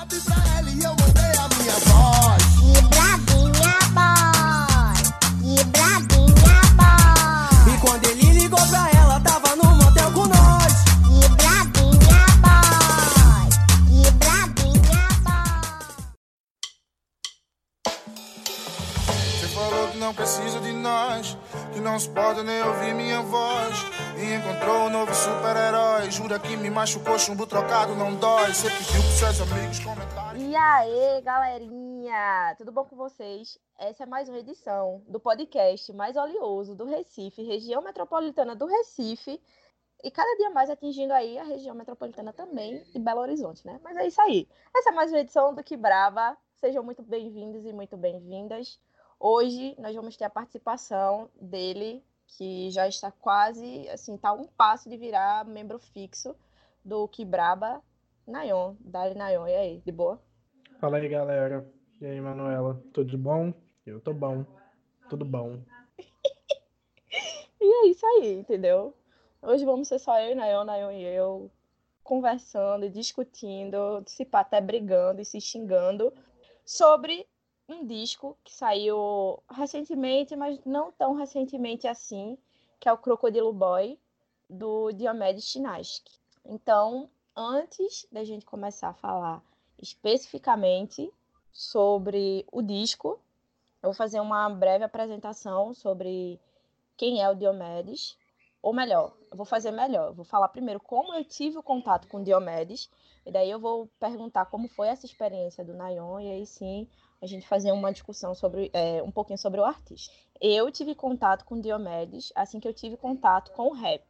WhatsApp pra machucou, chumbo trocado não dói. Você pediu pros seus amigos comentarem. E aí, galerinha! Tudo bom com vocês? Essa é mais uma edição do podcast mais oleoso do Recife, região metropolitana do Recife, e cada dia mais atingindo aí a região metropolitana também de Belo Horizonte, né? Mas é isso aí. Essa é mais uma edição do Que Brava. Sejam muito bem-vindos e muito bem-vindas. Hoje nós vamos ter a participação dele, que já está quase, assim, tá a um passo de virar membro fixo do Que Braba, Nayon. Dali Nayon, e aí, de boa? Fala aí, galera. E aí, Manuela? Tudo bom? Eu tô bom. Tudo bom. E é isso aí, entendeu? Hoje vamos ser só eu e Nayon, Nayon e eu, conversando e discutindo, se pá, até brigando e se xingando sobre um disco que saiu recentemente, mas não tão recentemente assim, que é o Crocodilo Boy, do Diomedes Chinaski. Então, antes da gente começar a falar especificamente sobre o disco, eu vou fazer uma breve apresentação sobre quem é o Diomedes, ou melhor, eu vou fazer melhor, eu vou falar primeiro como eu tive o contato com o Diomedes, e daí eu vou perguntar como foi essa experiência do Nayon, e aí sim a gente fazer uma discussão sobre é, um pouquinho sobre o artista. Eu tive contato com o Diomedes assim que eu tive contato com o rap.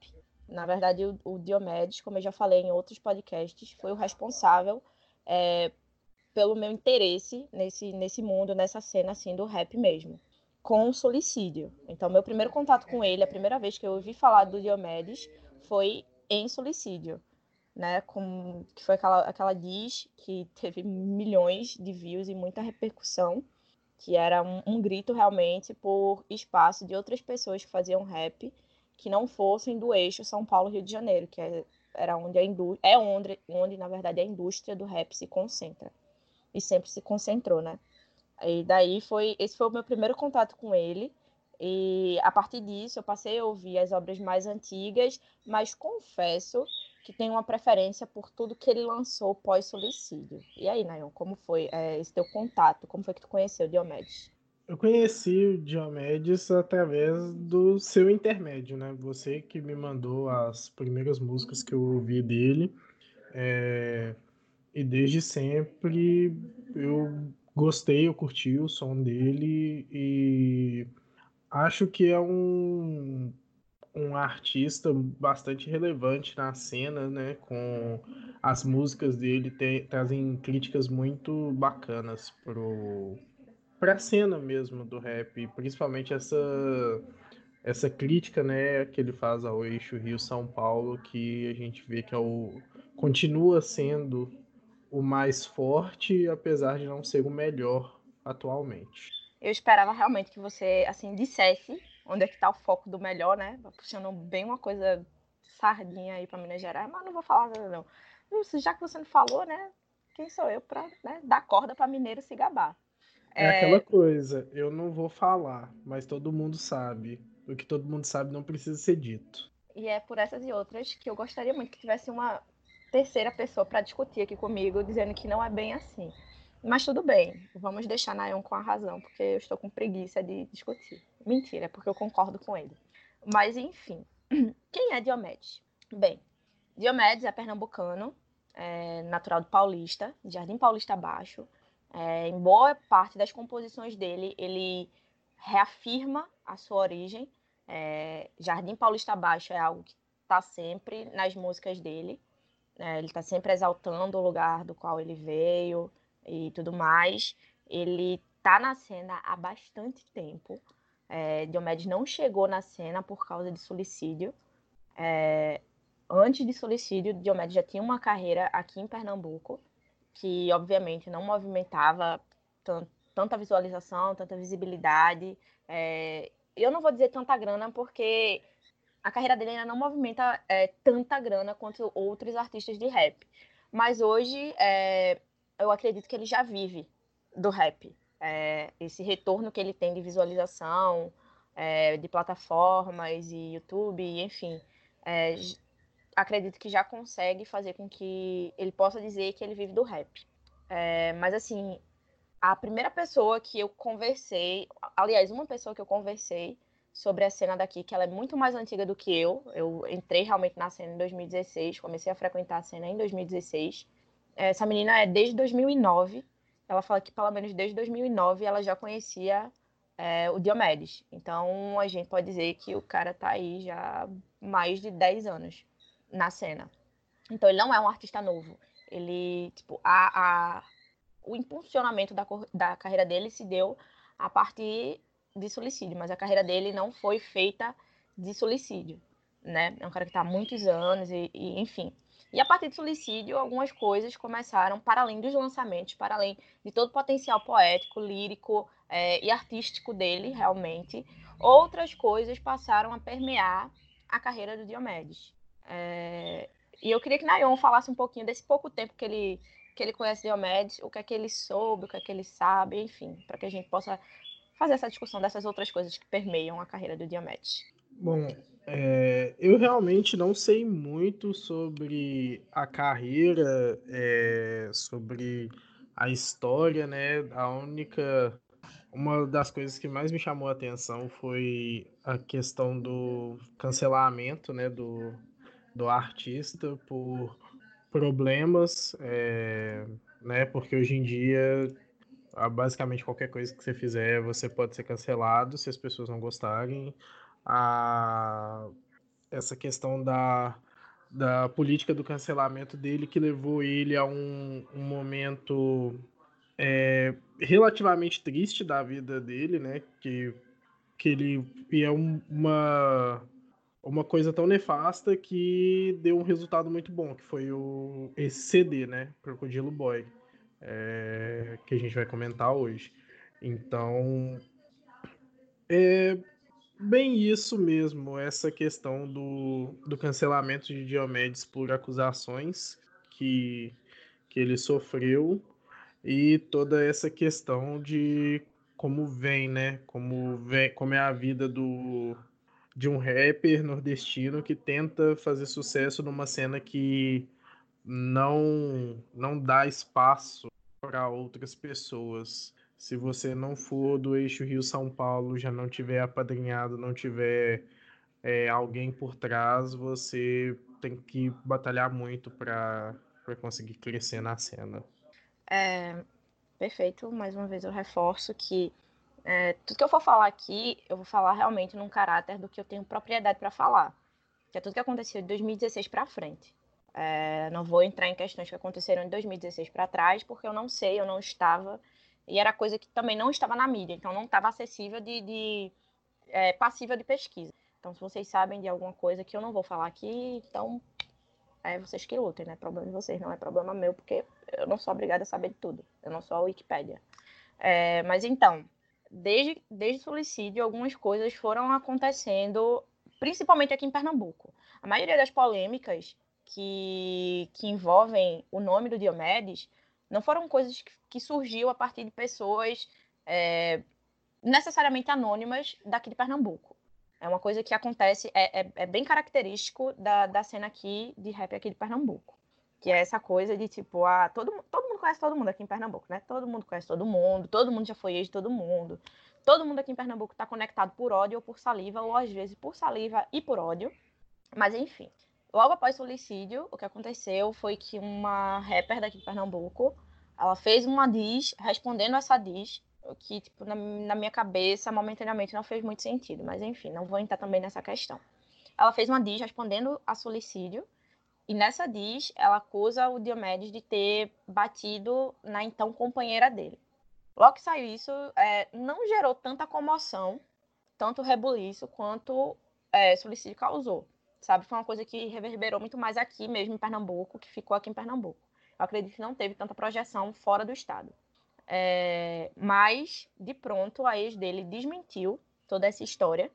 Na verdade, o, o Diomedes, como eu já falei em outros podcasts, foi o responsável é, pelo meu interesse nesse, nesse mundo, nessa cena assim do rap mesmo com Solicídio. Então, meu primeiro contato com ele, a primeira vez que eu ouvi falar do Diomedes, foi em Solicídio, né? Com, que foi aquela, aquela diz que teve milhões de views e muita repercussão, que era um, um grito realmente por espaço de outras pessoas que faziam rap que não fossem do eixo São Paulo-Rio de Janeiro, que é, era onde a é onde, onde, na verdade, a indústria do rap se concentra. E sempre se concentrou, né? E daí foi, esse foi o meu primeiro contato com ele. E a partir disso eu passei a ouvir as obras mais antigas, mas confesso que tenho uma preferência por tudo que ele lançou pós-suicídio. E aí, Nayon, como foi é, esse teu contato? Como foi que tu conheceu Diomedes? Eu conheci o Diomedes através do seu intermédio, né? Você que me mandou as primeiras músicas que eu ouvi dele. é, E desde sempre eu gostei, eu curti o som dele e acho que é um, um artista bastante relevante na cena, né? Com as músicas dele te- trazem críticas muito bacanas pro para a cena mesmo do rap, principalmente essa essa crítica, né, que ele faz ao eixo Rio-São Paulo, que a gente vê que é o continua sendo o mais forte, apesar de não ser o melhor atualmente. Eu esperava realmente que você, assim, dissesse onde é que tá o foco do melhor, né? Puxando bem uma coisa sardinha aí pra Minas Gerais, mas não vou falar nada, não. Já que você não falou, né? Quem sou eu pra né, dar corda pra mineiro se gabar? É aquela coisa, eu não vou falar, mas todo mundo sabe. O que todo mundo sabe não precisa ser dito. E é por essas e outras que eu gostaria muito que tivesse uma terceira pessoa para discutir aqui comigo, dizendo que não é bem assim. Mas tudo bem, vamos deixar Nayon com a razão, porque eu estou com preguiça de discutir. Mentira, é porque eu concordo com ele. Mas enfim, quem é Diomedes? Bem, Diomedes é pernambucano, é natural do Paulista, de Jardim Paulista Baixo. É, em boa parte das composições dele, ele reafirma a sua origem. É, Jardim Paulista Baixo é algo que está sempre nas músicas dele. É, ele está sempre exaltando o lugar do qual ele veio e tudo mais. Ele está na cena há bastante tempo. É, Diomedes não chegou na cena por causa de suicídio. É, antes de suicídio, Diomedes já tinha uma carreira aqui em Pernambuco, que obviamente não movimentava tan- tanta visualização, tanta visibilidade. É, eu não vou dizer tanta grana, porque a carreira dele ainda não movimenta é, tanta grana quanto outros artistas de rap. Mas hoje é, eu acredito que ele já vive do rap. É, esse retorno que ele tem de visualização, é, de plataformas e YouTube, enfim, é, acredito que já consegue fazer com que ele possa dizer que ele vive do rap. É, mas assim, a primeira pessoa que eu conversei, aliás, uma pessoa que eu conversei sobre a cena daqui, que ela é muito mais antiga do que eu. Eu entrei realmente na cena em 2016, comecei a frequentar a cena em 2016. Essa menina é desde 2009. Ela fala que pelo menos desde 2009 ela já conhecia é, o Diomedes. Então a gente pode dizer que o cara tá aí já mais de 10 anos na cena. Então ele não é um artista novo. Ele, tipo, a, a o impulsionamento da, da carreira dele se deu a partir de suicídio, mas a carreira dele não foi feita de suicídio, né? É um cara que está há muitos anos e, e, enfim. E a partir de suicídio, algumas coisas começaram, para além dos lançamentos, para além de todo o potencial poético, lírico é, e artístico dele, realmente, outras coisas passaram a permear a carreira do Diomedes. É, e eu queria que Nayon falasse um pouquinho desse pouco tempo que ele, que ele conhece Diomedes, o que é que ele soube, o que é que ele sabe, enfim, para que a gente possa fazer essa discussão dessas outras coisas que permeiam a carreira do Diomedes. Bom, é, eu realmente não sei muito sobre a carreira, é, sobre a história, né? A única. Uma das coisas que mais me chamou a atenção foi a questão do cancelamento, né? Do, do artista por problemas, é, né? Porque hoje em dia basicamente qualquer coisa que você fizer, você pode ser cancelado se as pessoas não gostarem. A, essa questão da, da política do cancelamento dele que levou ele a um, um momento é, relativamente triste da vida dele, né? Que, que ele é um, uma uma coisa tão nefasta que deu um resultado muito bom, que foi o esse CD, né? Crocodilo Boy é, que a gente vai comentar hoje. Então, é bem isso mesmo, essa questão do, do cancelamento de Diomedes por acusações que, que ele sofreu e toda essa questão de como vem, né? Como, vem, como é a vida do, de um rapper nordestino que tenta fazer sucesso numa cena que não não dá espaço para outras pessoas. Se você não for do eixo Rio-São Paulo, já não tiver apadrinhado, não tiver é, alguém por trás, você tem que batalhar muito para conseguir crescer na cena. É, perfeito. Mais uma vez eu reforço que é, tudo que eu for falar aqui, eu vou falar realmente num caráter do que eu tenho propriedade para falar. Que é tudo que aconteceu de 2016 para frente. É, não vou entrar em questões que aconteceram em 2016 para trás, porque eu não sei, eu não estava. E era coisa que também não estava na mídia, então não estava acessível de, de é, passível de pesquisa. Então, se vocês sabem de alguma coisa que eu não vou falar aqui, então é vocês que lutem, né? Problema de vocês, não é problema meu, porque eu não sou obrigada a saber de tudo. Eu não sou a Wikipédia. É, mas então, desde, desde o suicídio, algumas coisas foram acontecendo, principalmente aqui em Pernambuco. A maioria das polêmicas que, que envolvem o nome do Diomedes não foram coisas que, que surgiu a partir de pessoas é, necessariamente anônimas daqui de Pernambuco. É uma coisa que acontece, é, é, é, bem característico da, da cena aqui de rap aqui de Pernambuco. Que é essa coisa de tipo, ah, todo, todo conhece todo mundo aqui em Pernambuco, né? Todo mundo conhece todo mundo, todo mundo já foi ex de todo mundo. Todo mundo aqui em Pernambuco está conectado por ódio ou por saliva, ou às vezes por saliva e por ódio. Mas enfim, Logo após o suicídio, o que aconteceu foi que uma rapper daqui de Pernambuco, ela fez uma diss respondendo essa o que, tipo, na, na, minha cabeça, momentaneamente não fez muito sentido. Mas, enfim, não vou entrar também nessa questão. Ela fez uma diss respondendo a suicídio, e nessa diss, ela acusa o Diomedes de ter batido na então companheira dele. Logo que saiu isso, é, não gerou tanta comoção, tanto rebuliço, quanto é, suicídio causou sabe? Foi uma coisa que reverberou muito mais aqui mesmo em Pernambuco, que ficou aqui em Pernambuco. Eu acredito que não teve tanta projeção fora do estado. É, mas, de pronto, a ex dele desmentiu toda essa história,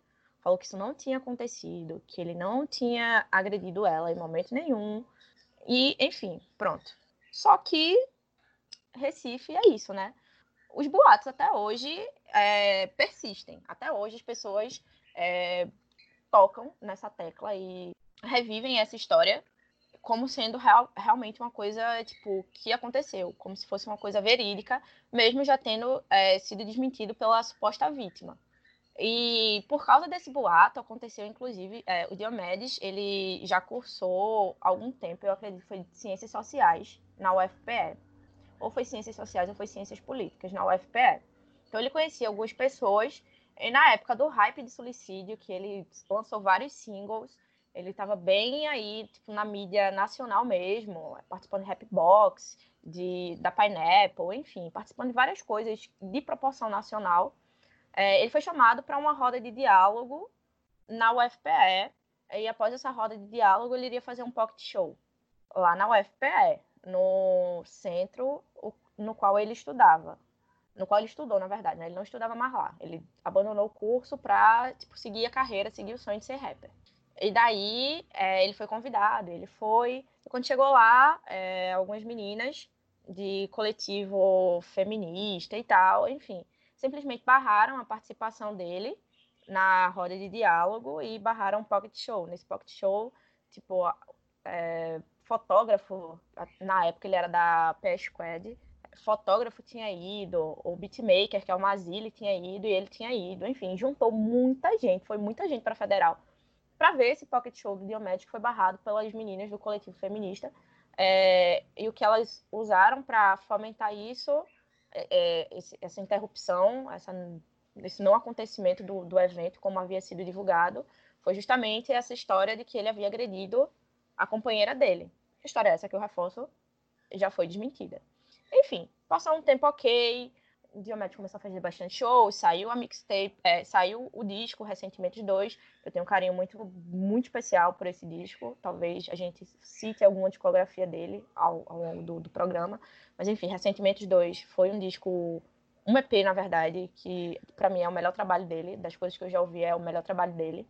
falou que isso não tinha acontecido, que ele não tinha agredido ela em momento nenhum. E, enfim, pronto. Só que Recife é isso, né? Os boatos até hoje é, persistem. Até hoje as pessoas é, tocam nessa tecla e revivem essa história como sendo real, realmente uma coisa tipo que aconteceu, como se fosse uma coisa verídica, mesmo já tendo é, sido desmentido pela suposta vítima. E por causa desse boato, aconteceu inclusive, é, o Diomedes, ele já cursou algum tempo, eu acredito que foi Ciências Sociais, na UFPE. Ou foi Ciências Sociais ou foi Ciências Políticas, na UFPE. Então ele conhecia algumas pessoas, e na época do hype de suicídio, que ele lançou vários singles, ele estava bem aí, tipo, na mídia nacional mesmo, participando de Rapbox, de, da Pineapple, enfim, participando de várias coisas de proporção nacional. É, ele foi chamado para uma roda de diálogo na UFPE, e após essa roda de diálogo, ele iria fazer um pocket show lá na UFPE, no centro no qual ele estudava. No qual ele estudou, na verdade, né? Ele não estudava mais lá. Ele abandonou o curso para tipo, seguir a carreira, seguir o sonho de ser rapper. E daí é, ele foi convidado, ele foi. E quando chegou lá, é, algumas meninas de coletivo feminista e tal, enfim, simplesmente barraram a participação dele na roda de diálogo e barraram um pocket show. Nesse pocket show, tipo, é, fotógrafo, na época ele era da PS Squad, fotógrafo tinha ido, o beatmaker, que é o Mazili, tinha ido, e ele tinha ido, enfim, juntou muita gente, foi muita gente para Federal para ver esse pocket show do Diomédio que foi barrado pelas meninas do coletivo feminista. É, e o que elas usaram para fomentar isso, é, é, esse, essa interrupção, essa, esse não acontecimento do, do evento, como havia sido divulgado, foi justamente essa história de que ele havia agredido a companheira dele. História é essa que eu reforço já foi desmentida. Enfim, passou um tempo ok, o Diomédio começou a fazer bastante shows, saiu a mixtape, é, saiu o disco Recentemente 2. Eu tenho um carinho muito, muito especial por esse disco. Talvez a gente cite alguma discografia dele ao, ao longo do, do, programa. Mas enfim, Recentemente 2 foi um disco, um EP, na verdade, que para mim é o melhor trabalho dele. Das coisas que eu já ouvi, é o melhor trabalho dele.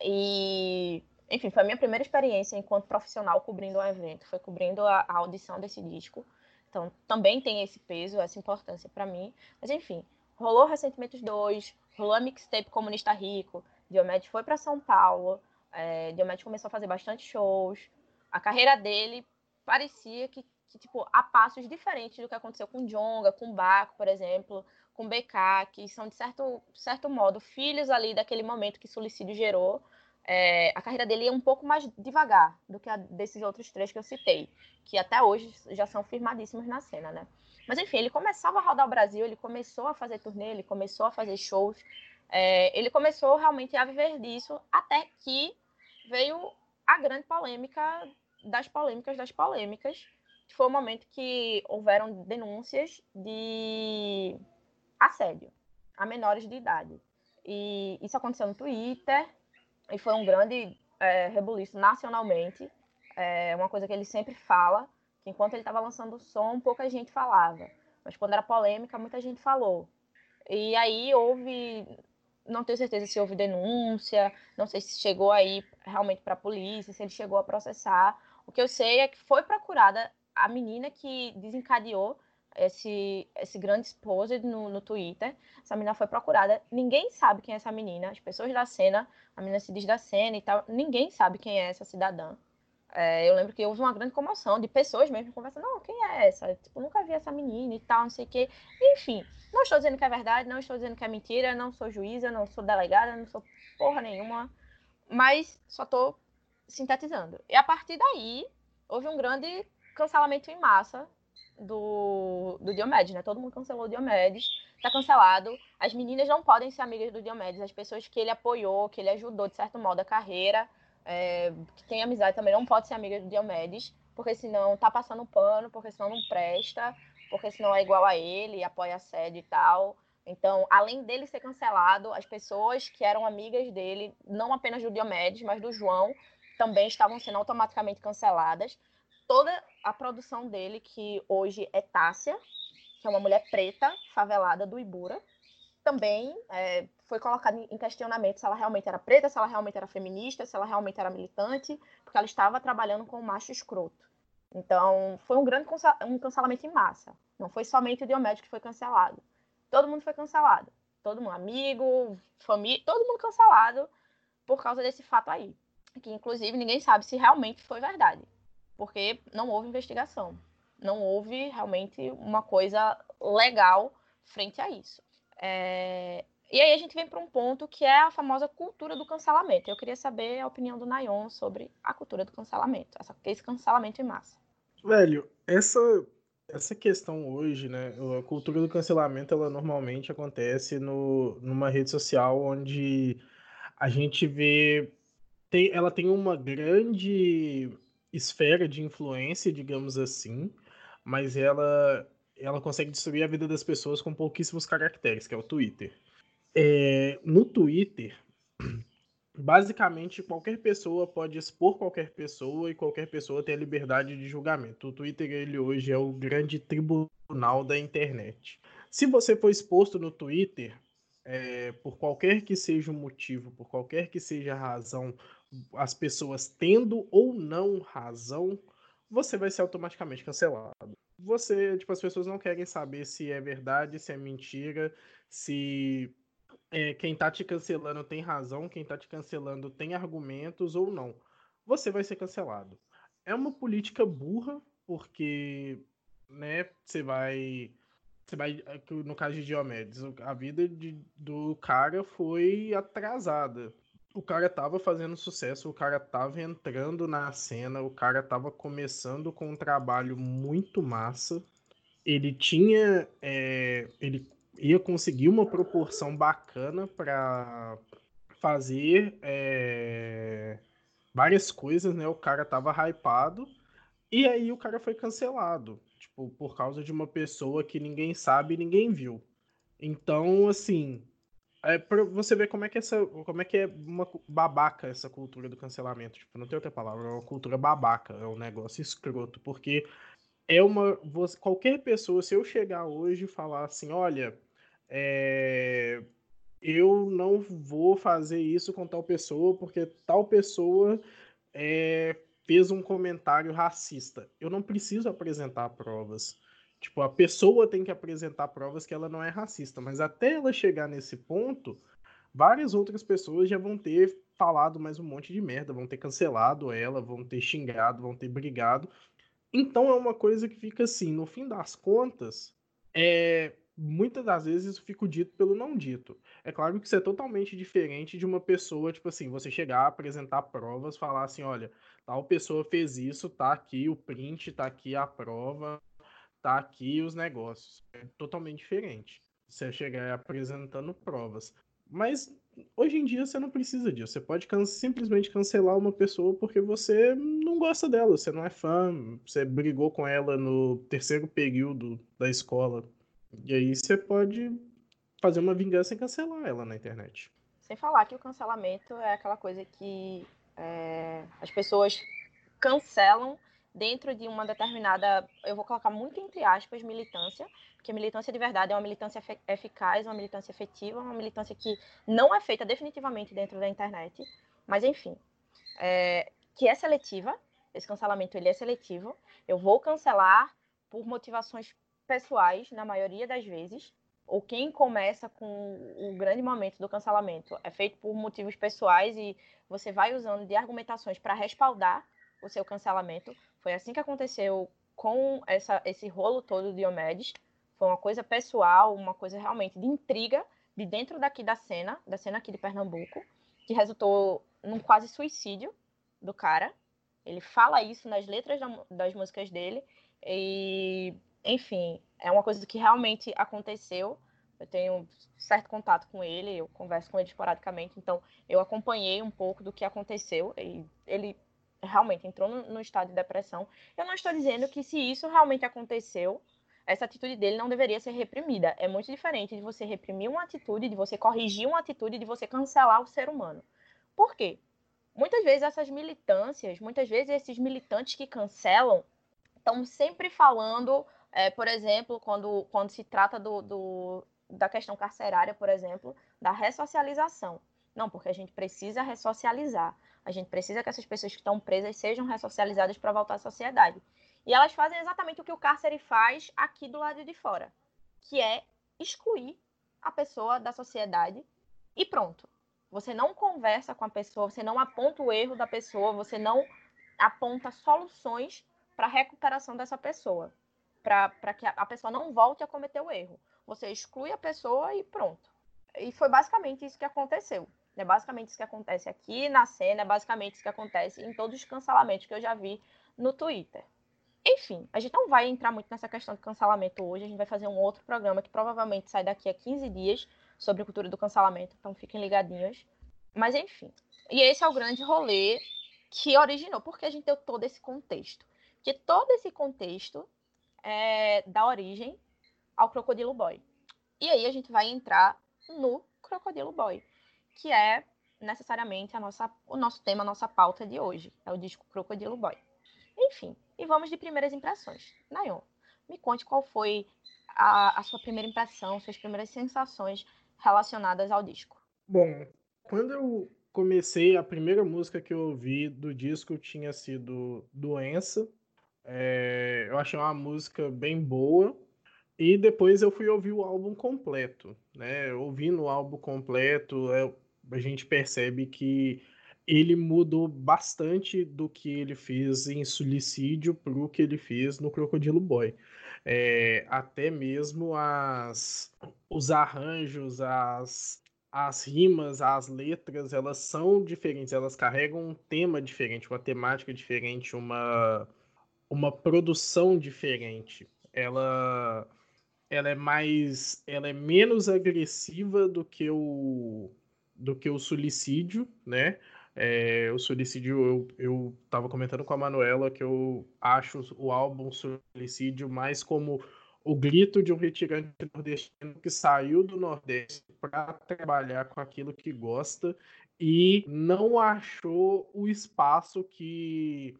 E enfim, foi a minha primeira experiência enquanto profissional cobrindo um evento, foi cobrindo a, a audição desse disco. Então, também tem esse peso, essa importância para mim. Mas, enfim, rolou recentemente os dois, rolou a mixtape Comunista Rico, Diomedes foi para São Paulo, é, começou a fazer bastante shows. A carreira dele parecia que, que, tipo, a passos diferentes do que aconteceu com Jonga, com Baco, por exemplo, com BK, que são, de certo, certo modo, filhos ali daquele momento que suicídio gerou, é, a carreira dele é um pouco mais devagar do que a desses outros três que eu citei, que até hoje já são firmadíssimos na cena, né? Mas enfim, ele começava a rodar o Brasil, ele começou a fazer turnê, ele começou a fazer shows, é, ele começou realmente a viver disso, até que veio a grande polêmica das polêmicas das polêmicas, que foi o momento que houveram denúncias de assédio a menores de idade. E isso aconteceu no Twitter, e foi um grande é, rebuliço nacionalmente. É uma coisa que ele sempre fala, que enquanto ele estava lançando o som, pouca gente falava. Mas quando era polêmica, muita gente falou. E aí houve, não tenho certeza se houve denúncia, não sei se chegou aí realmente para a polícia, se ele chegou a processar. O que eu sei é que foi procurada a menina que desencadeou esse, esse grande exposed no, no Twitter. Essa menina foi procurada. Ninguém sabe quem é essa menina. As pessoas da cena, a menina se diz da cena e tal. Ninguém sabe quem é essa cidadã. É, eu lembro que houve uma grande comoção de pessoas mesmo conversando, não, quem é essa? Tipo, nunca vi essa menina e tal, não sei o quê. Enfim, não estou dizendo que é verdade, não estou dizendo que é mentira, não sou juíza, não sou delegada, não sou porra nenhuma, mas só estou sintetizando. E a partir daí, houve um grande cancelamento em massa do, do Diomedes, né? Todo mundo cancelou o Diomedes, tá cancelado. As meninas não podem ser amigas do Diomedes, as pessoas que ele apoiou, que ele ajudou, de certo modo, a carreira, é, que tem amizade também, não pode ser amiga do Diomedes, porque senão tá passando pano, porque senão não presta, porque senão é igual a ele, apoia a sede e tal. Então, além dele ser cancelado, as pessoas que eram amigas dele, não apenas do Diomedes, mas do João, também estavam sendo automaticamente canceladas toda a produção dele, que hoje é Tássia, que é uma mulher preta, favelada do Ibura, também é, foi colocada em questionamento se ela realmente era preta, se ela realmente era feminista, se ela realmente era militante, porque ela estava trabalhando com um macho escroto. Então, foi um grande um cancelamento em massa. Não foi somente o Diomedes que foi cancelado. Todo mundo foi cancelado. Todo mundo, amigo, família, todo mundo cancelado por causa desse fato aí. Que, inclusive, ninguém sabe se realmente foi verdade. Porque não houve investigação. Não houve realmente uma coisa legal frente a isso. É, E aí a gente vem para um ponto que é a famosa cultura do cancelamento. Eu queria saber a opinião do Nayon sobre a cultura do cancelamento, esse cancelamento em massa. Velho, essa, essa questão hoje, né? A cultura do cancelamento, ela normalmente acontece no, numa rede social onde a gente vê. Tem, ela tem uma grande esfera de influência, digamos assim, mas ela, ela consegue destruir a vida das pessoas com pouquíssimos caracteres, que é o Twitter. É, no Twitter, basicamente qualquer pessoa pode expor qualquer pessoa e qualquer pessoa tem a liberdade de julgamento. O Twitter ele hoje é o grande tribunal da internet. Se você for exposto no Twitter, é, por qualquer que seja o motivo, por qualquer que seja a razão, as pessoas tendo ou não razão, você vai ser automaticamente cancelado. Você, tipo, as pessoas não querem saber se é verdade, se é mentira, se é, quem tá te cancelando tem razão, quem tá te cancelando tem argumentos ou não. Você vai ser cancelado. É uma política burra, porque, né, você vai. Você vai. No caso de Diomedes, a vida de- do cara foi atrasada. O cara tava fazendo sucesso, o cara tava entrando na cena, o cara tava começando com um trabalho muito massa. Ele tinha. é, ele ia conseguir uma proporção bacana para fazer é, várias coisas, né? O cara tava hypado e aí o cara foi cancelado, tipo, por causa de uma pessoa que ninguém sabe e ninguém viu. Então, assim, é pra você ver como é que essa, como é que é uma babaca essa cultura do cancelamento, tipo, não tem outra palavra, é uma cultura babaca, é um negócio escroto, porque é uma você- qualquer pessoa, se eu chegar hoje e falar assim, olha, é, eu não vou fazer isso com tal pessoa porque tal pessoa é, fez um comentário racista. Eu não preciso apresentar provas. Tipo, a pessoa tem que apresentar provas que ela não é racista, mas até ela chegar nesse ponto, várias outras pessoas já vão ter falado mais um monte de merda, vão ter cancelado ela, vão ter xingado, vão ter brigado. Então é uma coisa que fica assim, no fim das contas, é, muitas das vezes isso fica dito pelo não dito. É claro que isso é totalmente diferente de uma pessoa, tipo assim, você chegar, apresentar provas, falar assim, olha, tal pessoa fez isso, tá aqui o print, tá aqui a prova, aqui os negócios. É totalmente diferente. Você chegar apresentando provas. Mas hoje em dia você não precisa disso. Você pode can- simplesmente cancelar uma pessoa porque você não gosta dela, você não é fã, você brigou com ela no terceiro período da escola. E aí você pode fazer uma vingança e cancelar ela na internet. Sem falar que o cancelamento é aquela coisa que é, as pessoas cancelam dentro de uma determinada, eu vou colocar muito entre aspas, militância, porque militância de verdade é uma militância eficaz, uma militância efetiva, uma militância que não é feita definitivamente dentro da internet, mas enfim, é, que é seletiva, esse cancelamento ele é seletivo, eu vou cancelar por motivações pessoais, na maioria das vezes, ou quem começa com o grande momento do cancelamento é feito por motivos pessoais e você vai usando de argumentações para respaldar o seu cancelamento. Foi assim que aconteceu com essa, esse rolo todo de Diomedes. Foi uma coisa pessoal, uma coisa realmente de intriga de dentro daqui da cena, da cena aqui de Pernambuco, que resultou num quase suicídio do cara. Ele fala isso nas letras da- das músicas dele e enfim, é uma coisa que realmente aconteceu. Eu tenho certo contato com ele, eu converso com ele esporadicamente, então eu acompanhei um pouco do que aconteceu. E ele realmente entrou no, no estado de depressão. Eu não estou dizendo que se isso realmente aconteceu, essa atitude dele não deveria ser reprimida. É muito diferente de você reprimir uma atitude, de você corrigir uma atitude, de você cancelar o ser humano. Por quê? Muitas vezes essas militâncias, muitas vezes esses militantes que cancelam estão sempre falando é, por exemplo, quando, quando se trata do, do, da questão carcerária, por exemplo, da ressocialização. Não, porque a gente precisa ressocializar. A gente precisa que essas pessoas que estão presas sejam ressocializadas para voltar à sociedade. E elas fazem exatamente o que o cárcere faz aqui do lado de fora, que é excluir a pessoa da sociedade e pronto. Você não conversa com a pessoa, você não aponta o erro da pessoa, você não aponta soluções para a recuperação dessa pessoa, para que a pessoa não volte a cometer o erro. Você exclui a pessoa e pronto. E foi basicamente isso que aconteceu. É basicamente isso que acontece aqui na cena, é basicamente isso que acontece em todos os cancelamentos que eu já vi no Twitter. Enfim, a gente não vai entrar muito nessa questão de cancelamento hoje, a gente vai fazer um outro programa que provavelmente sai daqui a 15 dias sobre a cultura do cancelamento, então fiquem ligadinhos. Mas enfim, e esse é o grande rolê que originou, porque a gente deu todo esse contexto. Que todo esse contexto é, dá origem ao Crocodilo Boy. E aí a gente vai entrar no Crocodilo Boy que é necessariamente a nossa, o nosso tema, a nossa pauta de hoje. É o disco Crocodilo Boy. Enfim, e vamos de primeiras impressões. Nayon, me conte qual foi a, a sua primeira impressão, suas primeiras sensações relacionadas ao disco. Bom, quando eu comecei, a primeira música que eu ouvi do disco tinha sido Doença. É, eu achei uma música bem boa. E depois eu fui ouvir o álbum completo, né? Ouvindo o álbum completo, eu, a gente percebe que ele mudou bastante do que ele fez em Suicídio para o que ele fez no Crocodilo Boy. É, até mesmo as, os arranjos, as, as rimas, as letras, elas são diferentes, elas carregam um tema diferente, uma temática diferente, uma, uma produção diferente. Ela, ela é mais, ela é menos agressiva do que o do que o suicídio, né? É, o suicídio, eu, eu tava comentando com a Manuela que eu acho o álbum Suicídio mais como o grito de um retirante nordestino que saiu do Nordeste para trabalhar com aquilo que gosta e não achou o espaço que,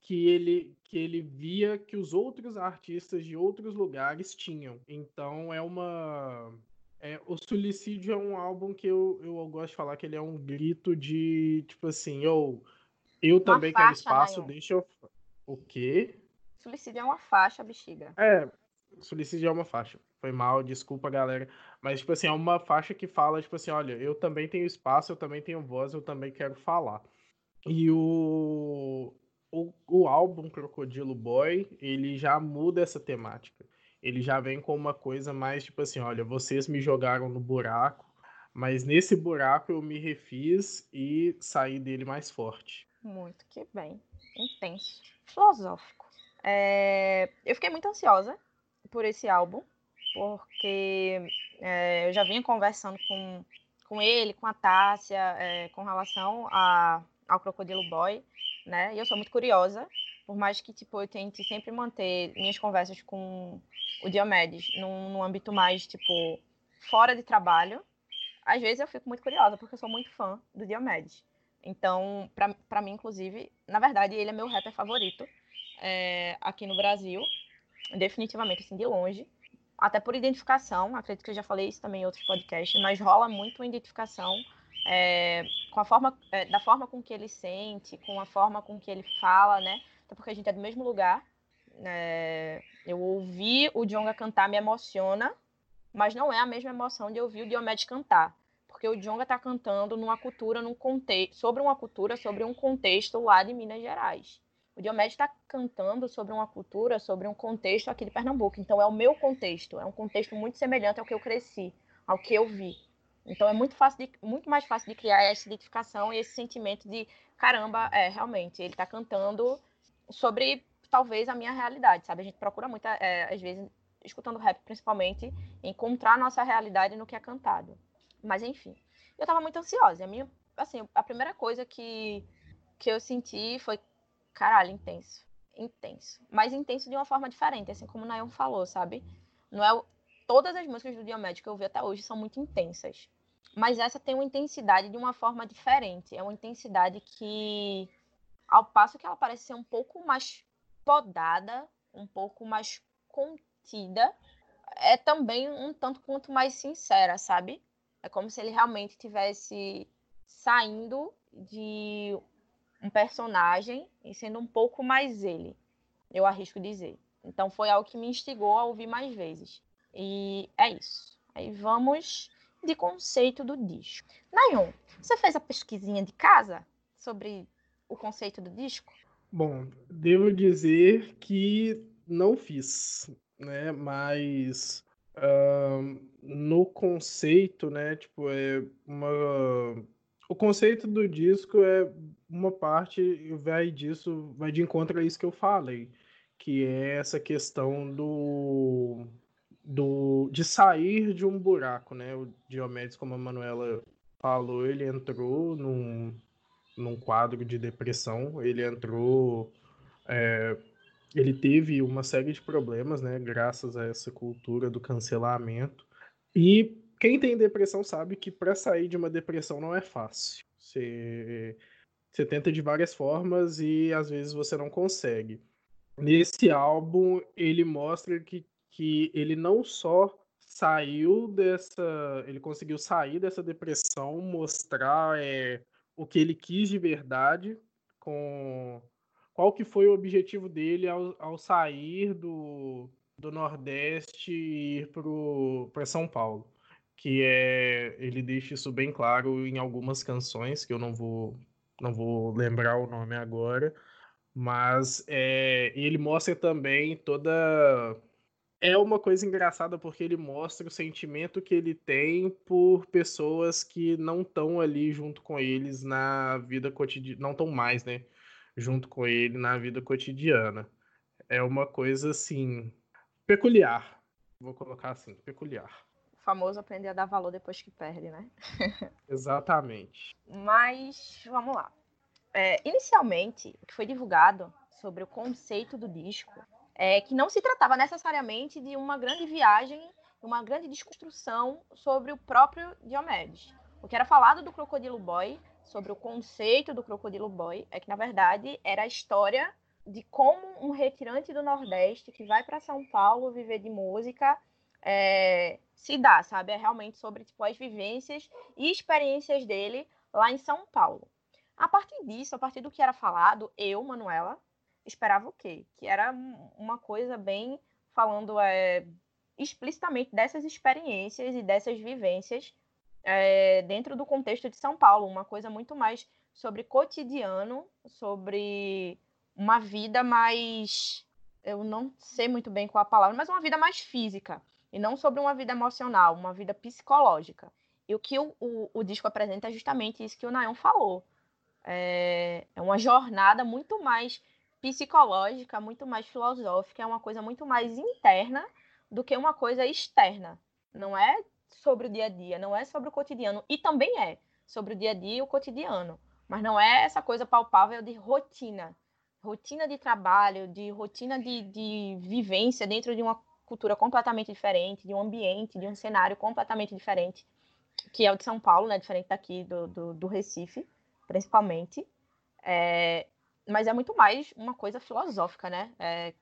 que, ele, que ele via que os outros artistas de outros lugares tinham. Então é uma é, o Suicídio é um álbum que eu, eu gosto de falar que ele é um grito de, tipo assim, eu, eu também quero espaço, Nayon. deixa eu... O quê? Suicídio é uma faixa, bexiga. É, Suicídio é uma faixa. Foi mal, desculpa, galera. Mas, tipo assim, é uma faixa que fala, tipo assim, olha, eu também tenho espaço, eu também tenho voz, eu também quero falar. E o, o, o álbum Crocodilo Boy, ele já muda essa temática ele já vem com uma coisa mais tipo assim: olha, vocês me jogaram no buraco, mas nesse buraco eu me refiz e saí dele mais forte. Muito que bem. Intenso. Filosófico. É, Eu fiquei muito ansiosa por esse álbum, porque é, eu já vinha conversando com, com ele, com a Tássia, é, com relação a, ao Crocodilo Boy, né? E eu sou muito curiosa, por mais que tipo, eu tente sempre manter minhas conversas com o Diomedes num, num âmbito mais, tipo, fora de trabalho, às vezes eu fico muito curiosa, porque eu sou muito fã do Diomedes. Então, pra mim, inclusive, na verdade, ele é meu rapper favorito é, aqui no Brasil. Definitivamente, assim, de longe. Até por identificação, acredito que eu já falei isso também em outros podcasts, mas rola muito uma identificação é, com a forma, é, da forma com que ele sente, com a forma com que ele fala, né? Até porque a gente é do mesmo lugar. É, eu ouvir o Djonga cantar me emociona, mas não é a mesma emoção de ouvir o Diomedes cantar. Porque o Djonga está cantando numa cultura, num contexto, sobre uma cultura, sobre um contexto lá de Minas Gerais. O Diomedes está cantando sobre uma cultura, sobre um contexto aqui de Pernambuco. Então é o meu contexto, é um contexto muito semelhante ao que eu cresci, ao que eu vi. Então é muito fácil, de, muito mais fácil de criar essa identificação e esse sentimento de caramba, é realmente ele está cantando sobre talvez a minha realidade, sabe? A gente procura muito, é, às vezes, escutando rap principalmente, encontrar a nossa realidade no que é cantado. Mas enfim, eu tava muito ansiosa. A minha, assim, a primeira coisa que, que eu senti foi, caralho, intenso. Intenso. Mas intenso de uma forma diferente, assim como o Nayon falou, sabe? Não é o- todas as músicas do Diomédio que eu vi até hoje são muito intensas. Mas essa tem uma intensidade de uma forma diferente. É uma intensidade que, ao passo que ela parece ser um pouco mais podada, um pouco mais contida, é também um tanto quanto mais sincera, sabe? É como se ele realmente tivesse saindo de um personagem e sendo um pouco mais ele. eu arrisco dizer. Então foi algo que me instigou a ouvir mais vezes. E é isso. Aí vamos de conceito do disco. Nayon, você fez a pesquisinha de casa sobre o conceito do disco? Bom, devo dizer que não fiz, né? Mas no conceito, né? Tipo, é uma. O conceito do disco é uma parte, vai disso, vai de encontro a isso que eu falei, que é essa questão do do, de sair de um buraco, né? O Diomedes, como a Manuela falou, ele entrou num, num quadro de depressão, ele entrou. É, ele teve uma série de problemas, né? Graças a essa cultura do cancelamento. E quem tem depressão sabe que para sair de uma depressão não é fácil. Você, você tenta de várias formas e às vezes você não consegue. Nesse álbum, ele mostra que que ele não só saiu dessa. Ele conseguiu sair dessa depressão, mostrar é, o que ele quis de verdade, com qual que foi o objetivo dele ao, ao sair do, do Nordeste e ir para São Paulo. Que é. Ele deixa isso bem claro em algumas canções, que eu não vou, não vou lembrar o nome agora. Mas é, ele mostra também toda é uma coisa engraçada porque ele mostra o sentimento que ele tem por pessoas que não estão ali junto com eles na vida cotidiana, não estão mais, né, junto com ele na vida cotidiana. É uma coisa assim peculiar. Vou colocar assim, peculiar. O famoso aprender a dar valor depois que perde, né? Exatamente. Mas vamos lá. É, inicialmente, o que foi divulgado sobre o conceito do disco é, que não se tratava necessariamente de uma grande viagem, uma grande desconstrução sobre o próprio Diomedes. O que era falado do Crocodilo Boy, sobre o conceito do Crocodilo Boy, é que, na verdade, era a história de como um retirante do Nordeste que vai para São Paulo viver de música é, se dá, sabe? É realmente sobre tipo, as vivências e experiências dele lá em São Paulo. A partir disso, a partir do que era falado, eu, Manuela, esperava o quê? Que era uma coisa bem falando é, explicitamente dessas experiências e dessas vivências é, dentro do contexto de São Paulo, uma coisa muito mais sobre cotidiano, sobre uma vida mais. Eu não sei muito bem qual a palavra, mas uma vida mais física, e não sobre uma vida emocional, uma vida psicológica. E o que o, o, o disco apresenta é justamente isso que o Nayon falou. É, é uma jornada muito mais psicológica, muito mais filosófica, é uma coisa muito mais interna do que uma coisa externa. Não é sobre o dia a dia, não é sobre o cotidiano. E também é sobre o dia a dia e o cotidiano. Mas não é essa coisa palpável de rotina. Rotina de trabalho, de rotina de, de vivência dentro de uma cultura completamente diferente, de um ambiente, de um cenário completamente diferente, que é o de São Paulo, né? Diferente daqui do, do, do Recife, principalmente. É, mas é muito mais uma coisa filosófica, né? É,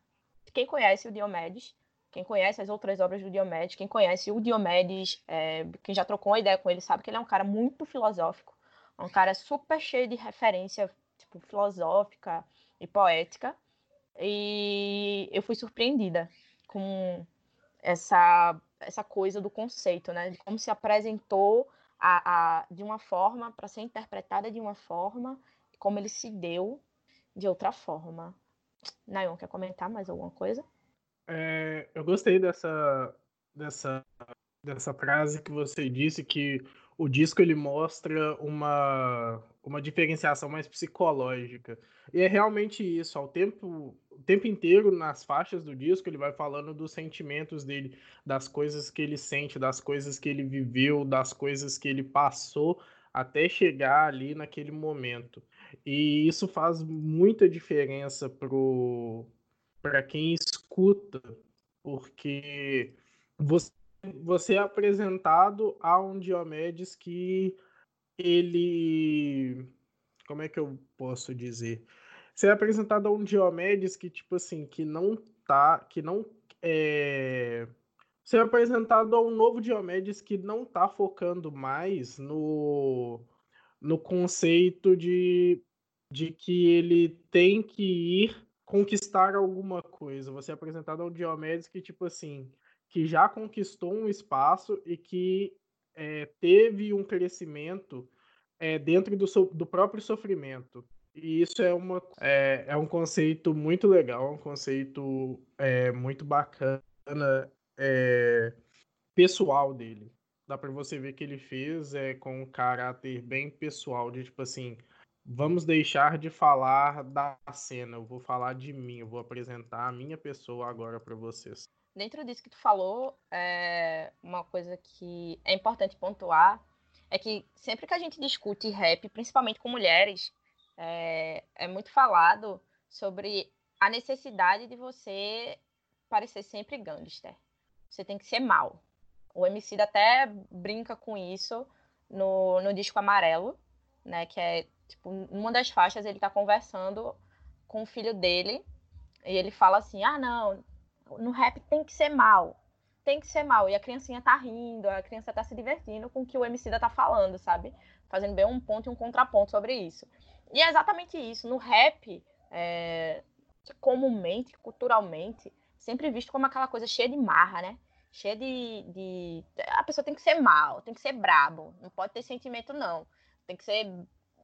quem conhece o Diomedes, quem conhece as outras obras do Diomedes, quem conhece o Diomedes, é, quem já trocou uma ideia com ele, sabe que ele é um cara muito filosófico, um cara super cheio de referência tipo, filosófica e poética. E eu fui surpreendida com essa, essa coisa do conceito, né? De como se apresentou a, a de uma forma para ser interpretada de uma forma, como ele se deu de outra forma. Nayon, quer comentar mais alguma coisa? É, eu gostei dessa, dessa, dessa frase que você disse que o disco ele mostra uma, uma diferenciação mais psicológica. E é realmente isso, ao tempo, o tempo inteiro nas faixas do disco ele vai falando dos sentimentos dele, das coisas que ele sente, das coisas que ele viveu, das coisas que ele passou até chegar ali naquele momento. E isso faz muita diferença para quem escuta, porque você, você é apresentado a um Diomedes que ele. Como é que eu posso dizer? Você é apresentado a um Diomedes que, tipo assim, que não tá. que não é ser apresentado a um novo Diomedes que não está focando mais no, no conceito de, de que ele tem que ir conquistar alguma coisa. Você é apresentado ao Diomedes que, tipo assim, que já conquistou um espaço e que é, teve um crescimento é, dentro do, so, do próprio sofrimento. E isso é, uma, é, é um conceito muito legal, um conceito é, muito bacana, é, pessoal dele. Dá para você ver que ele fez é, com um caráter bem pessoal, de tipo assim, vamos deixar de falar da cena, eu vou falar de mim, eu vou apresentar a minha pessoa agora para vocês. Dentro disso que tu falou, é uma coisa que é importante pontuar é que sempre que a gente discute rap, principalmente com mulheres, é, é muito falado sobre a necessidade de você parecer sempre gangster. Você tem que ser mal. O MC até brinca com isso no, no disco Amarelo, né? Que é, tipo, uma das faixas ele tá conversando com o filho dele e ele fala assim, ah, não, no rap tem que ser mal tem que ser mal. E a criancinha tá rindo, a criança tá se divertindo com o que o MC tá falando, sabe? Fazendo bem um ponto e um contraponto sobre isso. E é exatamente isso. No rap, é, comumente, culturalmente, sempre visto como aquela coisa cheia de marra, né? Cheia de, de. A pessoa tem que ser mal, tem que ser brabo. Não pode ter sentimento, não. Tem que ser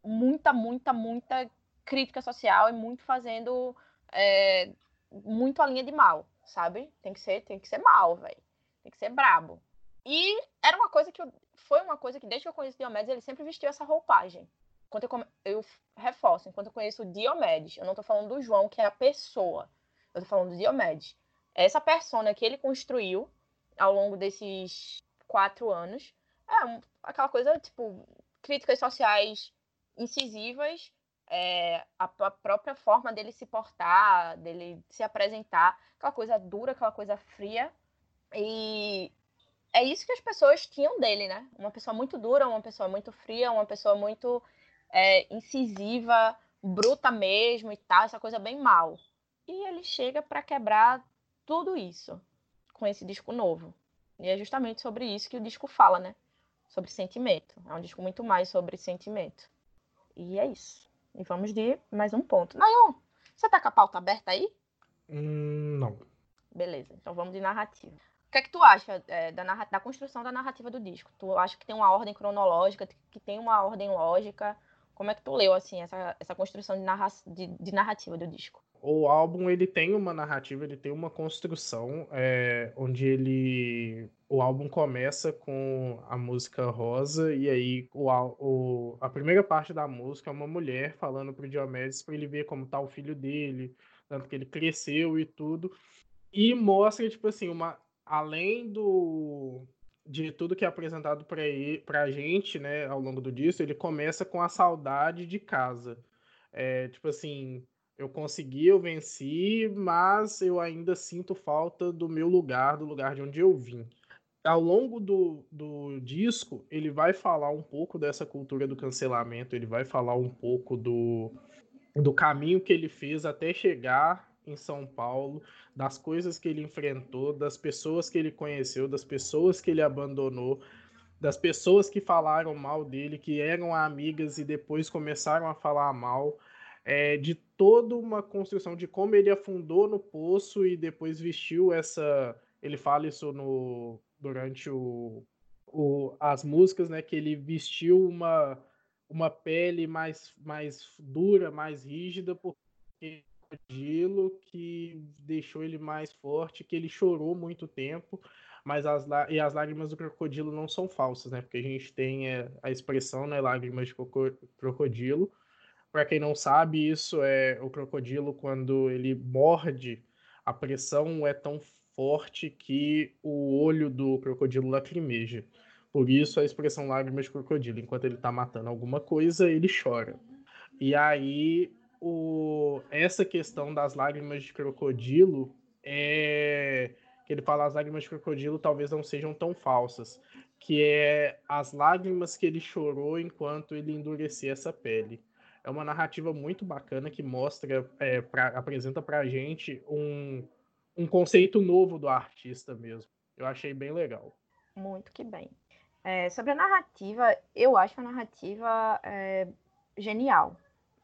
muita, muita, muita crítica social e muito fazendo. É, muito a linha de mal, sabe? Tem que ser, tem que ser mal, velho. Tem que ser brabo. E era uma coisa que eu, foi uma coisa que desde que eu conheço Diomedes, ele sempre vestiu essa roupagem. Enquanto eu, eu reforço, enquanto eu conheço Diomedes, eu não tô falando do João, que é a pessoa. Eu tô falando do Diomedes. Essa persona que ele construiu ao longo desses quatro anos é aquela coisa, tipo, críticas sociais incisivas, é, a, a, própria forma dele se portar, dele se apresentar, aquela coisa dura, aquela coisa fria, e é isso que as pessoas tinham dele, né? Uma pessoa muito dura, uma pessoa muito fria, uma pessoa muito é, incisiva, bruta mesmo e tal, essa coisa bem mal. E ele chega para quebrar tudo isso com esse disco novo. E é justamente sobre isso que o disco fala, né? Sobre sentimento. É um disco muito mais sobre sentimento. E é isso. E vamos de mais um ponto. Nayon, você tá com a pauta aberta aí? Hum, não. Beleza, então vamos de narrativa que é que tu acha é, da, da construção da narrativa do disco? Tu acha que tem uma ordem cronológica, que tem uma ordem lógica? Como é que tu leu, assim, essa, essa construção de, narra de, de narrativa do disco? O álbum, ele tem uma narrativa, ele tem uma construção, é, onde ele... O álbum começa com a música Rosa, e aí o, o, a primeira parte da música é uma mulher falando pro Diomedes para ele ver como tá o filho dele, tanto que ele cresceu e tudo. E mostra, tipo assim, uma, além do de tudo que é apresentado para a gente, né, ao longo do disco, ele começa com a saudade de casa. É, tipo assim, eu consegui, eu venci, mas eu ainda sinto falta do meu lugar, do lugar de onde eu vim. Ao longo do, do disco, ele vai falar um pouco dessa cultura do cancelamento, ele vai falar um pouco do, do caminho que ele fez até chegar em São Paulo, das coisas que ele enfrentou, das pessoas que ele conheceu, das pessoas que ele abandonou, das pessoas que falaram mal dele, que eram amigas e depois começaram a falar mal, é, de toda uma construção de como ele afundou no poço e depois vestiu essa. Ele fala isso no durante o, o, as músicas, né? Que ele vestiu uma, uma pele mais, mais dura, mais rígida, porque crocodilo que deixou ele mais forte, que ele chorou muito tempo, mas as, e as lágrimas do crocodilo não são falsas, né? Porque a gente tem é, a expressão, né, lágrimas de crocodilo. Para quem não sabe, isso é o crocodilo quando ele morde, a pressão é tão forte que o olho do crocodilo lacrimeja. Por isso a expressão lágrimas de crocodilo. Enquanto ele está matando alguma coisa, ele chora. E aí o, essa questão das lágrimas de crocodilo é que ele fala as lágrimas de crocodilo talvez não sejam tão falsas, que é as lágrimas que ele chorou enquanto ele endurecia essa pele. É uma narrativa muito bacana que mostra, é, pra, apresenta pra gente um, um conceito novo do artista mesmo. Eu achei bem legal. Muito que bem. É, sobre a narrativa, eu acho a narrativa é, genial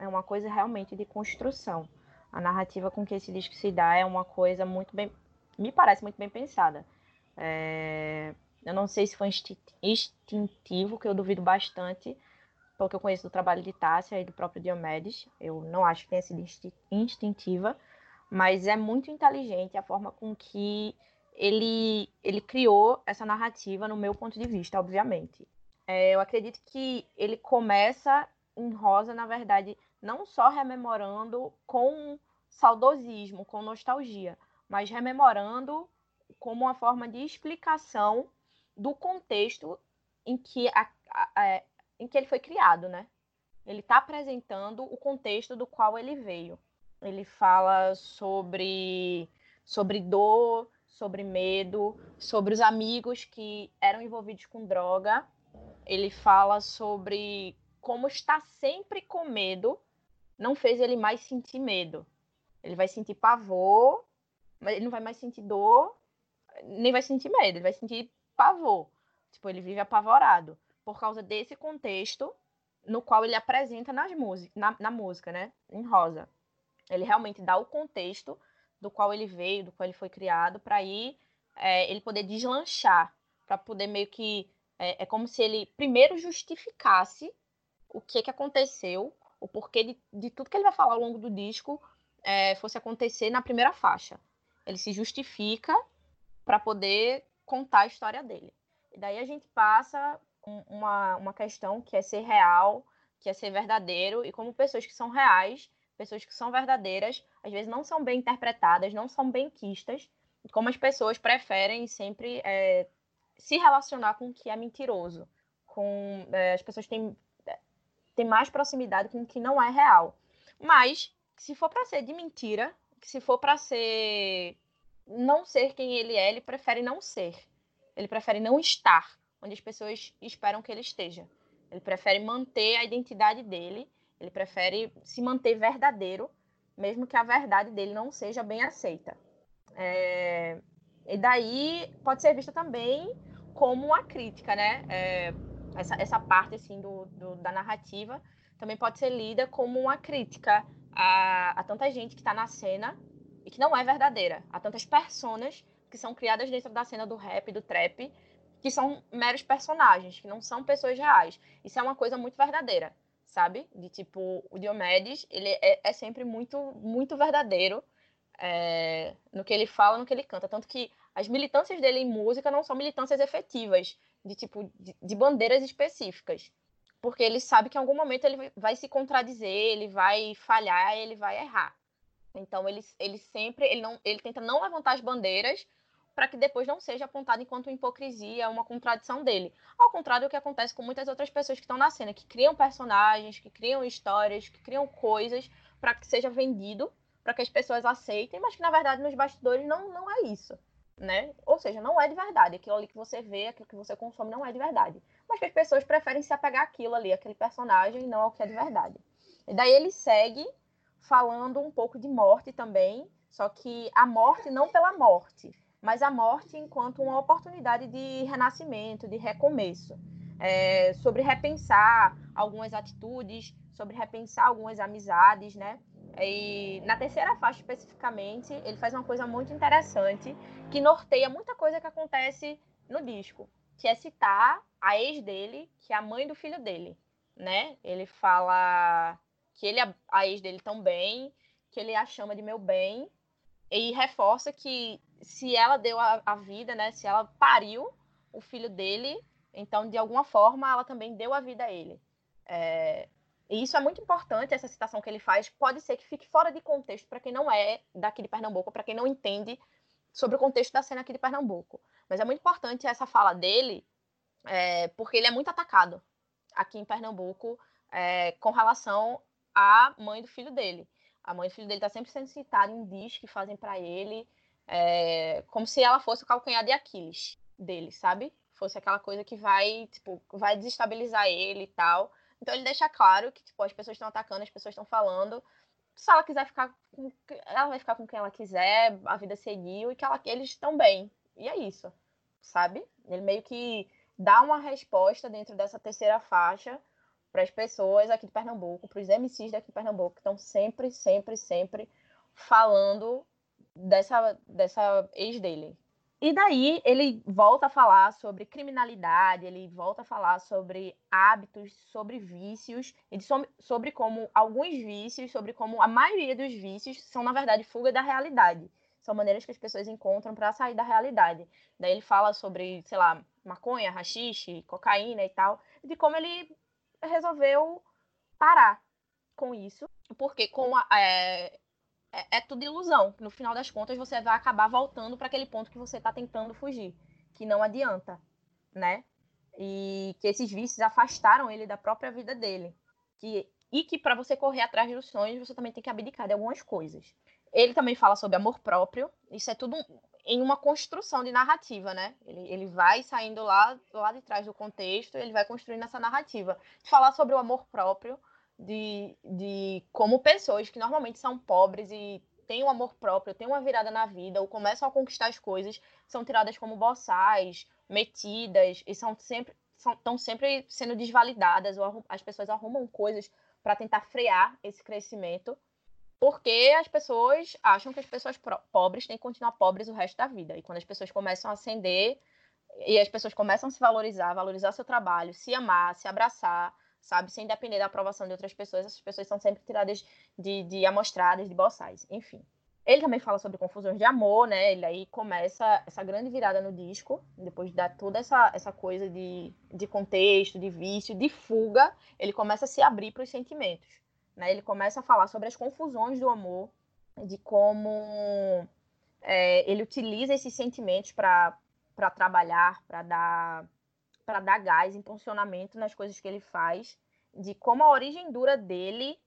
é uma coisa realmente de construção. A narrativa com que esse disco se dá é uma coisa muito bem, me parece muito bem pensada. É, eu não sei se foi instintivo, que eu duvido bastante, porque eu conheço do trabalho de Tássia e do próprio Diomedes. Eu não acho que tenha sido instintiva, mas é muito inteligente a forma com que ele, ele criou essa narrativa, no meu ponto de vista, obviamente. É, eu acredito que ele começa em Rosa, na verdade, não só rememorando com saudosismo, com nostalgia, mas rememorando como uma forma de explicação do contexto em que, a, a, a, é, em que ele foi criado, né? Ele está apresentando o contexto do qual ele veio. Ele fala sobre, sobre dor, sobre medo, sobre os amigos que eram envolvidos com droga. Ele fala sobre como estar sempre com medo não fez ele mais sentir medo. Ele vai sentir pavor, mas ele não vai mais sentir dor, nem vai sentir medo, ele vai sentir pavor. Tipo, ele vive apavorado por causa desse contexto no qual ele apresenta nas na, na música, né? Em Rosa. Ele realmente dá o contexto do qual ele veio, do qual ele foi criado, para aí é, ele poder deslanchar, para poder meio que. É, é, como se ele primeiro justificasse o que, que aconteceu, o porquê de, de tudo que ele vai falar ao longo do disco é, fosse acontecer na primeira faixa. Ele se justifica para poder contar a história dele. E daí a gente passa uma, uma questão que é ser real, que é ser verdadeiro, e como pessoas que são reais, pessoas que são verdadeiras, às vezes não são bem interpretadas, não são bem quistas, como as pessoas preferem sempre é, se relacionar com o que é mentiroso, com é, as pessoas têm, têm mais proximidade com o que não é real. Mas, se for para ser de mentira, se for para ser não ser quem ele é, ele prefere não ser. Ele prefere não estar onde as pessoas esperam que ele esteja. Ele prefere manter a identidade dele ele prefere se manter verdadeiro, mesmo que a verdade dele não seja bem aceita. É... E daí pode ser vista também como uma crítica, né? É... Essa, essa parte assim do, do, da narrativa também pode ser lida como uma crítica a, a tanta gente que está na cena e que não é verdadeira, a tantas personas que são criadas dentro da cena do rap, do trap, que são meros personagens, que não são pessoas reais. Isso é uma coisa muito verdadeira sabe? De tipo, o Diomedes, ele é, é sempre muito, muito verdadeiro é, no que ele fala, no que ele canta. Tanto que as militâncias dele em música não são militâncias efetivas, de tipo, de, de bandeiras específicas. Porque ele sabe que em algum momento ele vai se contradizer, ele vai falhar, ele vai errar. Então ele, ele sempre, ele não, ele tenta não levantar as bandeiras para que depois não seja apontado enquanto hipocrisia, uma contradição dele. Ao contrário do que acontece com muitas outras pessoas que estão na cena, que criam personagens, que criam histórias, que criam coisas para que seja vendido, para que as pessoas aceitem, mas que na verdade nos bastidores não, não é isso. Né? Ou seja, não é de verdade. Aquilo ali que você vê, aquilo que você consome não é de verdade. Mas que as pessoas preferem se apegar àquilo ali, aquele personagem, não ao que é de verdade. E daí ele segue falando um pouco de morte também, só que a morte não pela morte, mas a morte enquanto uma oportunidade de renascimento, de recomeço, é, sobre repensar algumas atitudes, sobre repensar algumas amizades, né? E na terceira faixa especificamente, ele faz uma coisa muito interessante que norteia muita coisa que acontece no disco, que é citar a ex dele, que é a mãe do filho dele, né? Ele fala que ele a ex dele tão bem, que ele a chama de meu bem e reforça que se ela deu a, a, vida, né? Se ela pariu o filho dele, então de alguma forma ela também deu a vida a ele. É, e isso é muito importante, essa citação que ele faz. Pode ser que fique fora de contexto para quem não é daqui de Pernambuco, para quem não entende sobre o contexto da cena aqui de Pernambuco. Mas é muito importante essa fala dele, é, porque ele é muito atacado aqui em Pernambuco é, com relação à mãe do filho dele. A mãe do filho dele está sempre sendo citada em discos que fazem para ele, é, como se ela fosse o calcanhar de Aquiles dele, sabe? Fosse aquela coisa que vai, tipo, vai desestabilizar ele e tal. Então ele deixa claro que, tipo, as pessoas estão atacando, as pessoas estão falando. Se ela quiser ficar com. Ela vai ficar com quem ela quiser, a vida seguiu e que ela, eles estão bem. E é isso, sabe? Ele meio que dá uma resposta dentro dessa terceira faixa para as pessoas aqui de Pernambuco, para os MCs daqui de Pernambuco, que estão sempre, sempre, sempre falando dessa, dessa ex dele. E daí ele volta a falar sobre criminalidade, ele volta a falar sobre hábitos, sobre vícios, e sobre, sobre como alguns vícios, sobre como a maioria dos vícios são, na verdade, fuga da realidade. São maneiras que as pessoas encontram para sair da realidade. Daí ele fala sobre, sei lá, maconha, rachixe, cocaína e tal, de como ele resolveu parar com isso, porque com a, é, é, é, tudo ilusão. No final das contas, você vai acabar voltando para aquele ponto que você está tentando fugir, que não adianta, né? E que esses vícios afastaram ele da própria vida dele. Que, e que para você correr atrás dos sonhos, você também tem que abdicar de algumas coisas. Ele também fala sobre amor próprio. Isso é tudo em uma construção de narrativa, né? Ele, ele vai saindo lá, lá de trás do contexto, ele vai construindo essa narrativa. Falar sobre o amor próprio, de, de como pessoas que normalmente são pobres e têm um amor próprio, têm uma virada na vida, ou começam a conquistar as coisas, são tiradas como boçais, metidas, e são sempre estão sempre sendo desvalidadas, ou as pessoas arrumam coisas para tentar frear esse crescimento, porque as pessoas acham que as pessoas pobres têm que continuar pobres o resto da vida. E quando as pessoas começam a ascender e as pessoas começam a se valorizar, valorizar seu trabalho, se amar, se abraçar, sabe? Sem depender da aprovação de outras pessoas, essas pessoas são sempre tiradas de, de amostradas, de boçais, enfim. Ele também fala sobre confusões de amor, né? Ele aí começa essa grande virada no disco, depois de dar toda essa, essa coisa de, de contexto, de vício, de fuga, ele começa a se abrir para os sentimentos. Né? Ele começa a falar sobre as confusões do amor, de como é, ele utiliza esses sentimentos para trabalhar, para dar para dar gás, impulsionamento nas coisas que ele faz, de como a origem dura dele,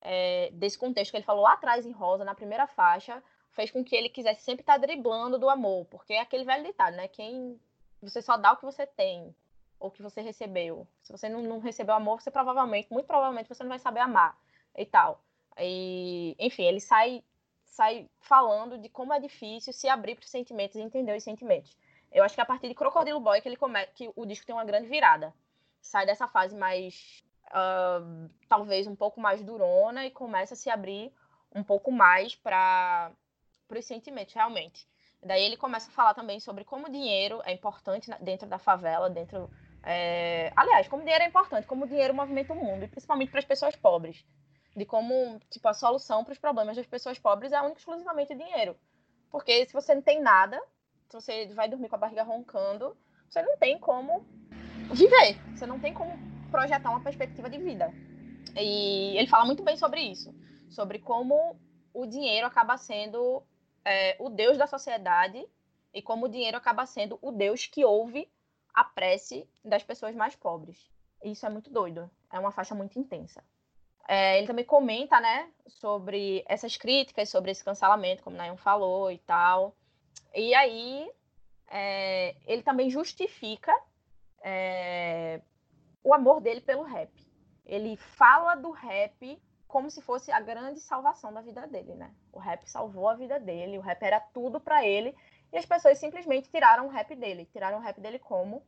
é, desse contexto que ele falou lá atrás em Rosa, na primeira faixa, fez com que ele quisesse sempre estar tá driblando do amor, porque é aquele velho ditado, né? Quem você só dá o que você tem, ou que você recebeu. Se você não, não recebeu amor, você provavelmente, muito provavelmente, você não vai saber amar e tal. E, enfim, ele sai sai falando de como é difícil se abrir para os sentimentos e entender os sentimentos. Eu acho que é a partir de Crocodilo Boy que ele come... que o disco tem uma grande virada. Sai dessa fase mais uh, talvez um pouco mais durona e começa a se abrir um pouco mais para os sentimentos realmente. Daí ele começa a falar também sobre como o dinheiro é importante dentro da favela, dentro é... aliás, como o dinheiro é importante, como o dinheiro movimenta o mundo, e principalmente para as pessoas pobres. De como, tipo, a solução para os problemas das pessoas pobres é única exclusivamente o dinheiro. Porque se você não tem nada, se você vai dormir com a barriga roncando, você não tem como viver, você não tem como projetar uma perspectiva de vida. E ele fala muito bem sobre isso, sobre como o dinheiro acaba sendo é, o Deus da sociedade e como o dinheiro acaba sendo o Deus que ouve a prece das pessoas mais pobres. Isso é muito doido, é uma faixa muito intensa. É, ele também comenta, né, sobre essas críticas, sobre esse cancelamento, como Nayon falou e tal. E aí é, ele também justifica é, o amor dele pelo rap. Ele fala do rap como se fosse a grande salvação da vida dele, né? O rap salvou a vida dele, o rap era tudo para ele, e as pessoas simplesmente tiraram o rap dele, tiraram o rap dele como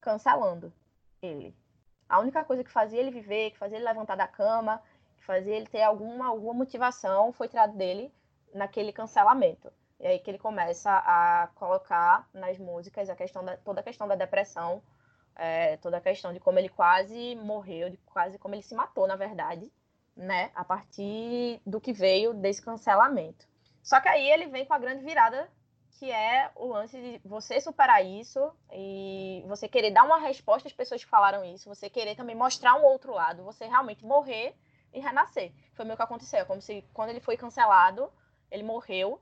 cancelando ele. A única coisa que fazia ele viver, que fazia ele levantar da cama, que fazia ele ter alguma, alguma motivação, foi tirado dele naquele cancelamento. E aí que ele começa a colocar nas músicas a questão da, toda a questão da depressão, é, toda a questão de como ele quase morreu, de quase como ele se matou, na verdade, né? A partir do que veio desse cancelamento. Só que aí ele vem com a grande virada, que é o lance de você superar isso e você querer dar uma resposta às pessoas que falaram isso, você querer também mostrar um outro lado, você realmente morrer e renascer. Foi meio que aconteceu, é como se quando ele foi cancelado, ele morreu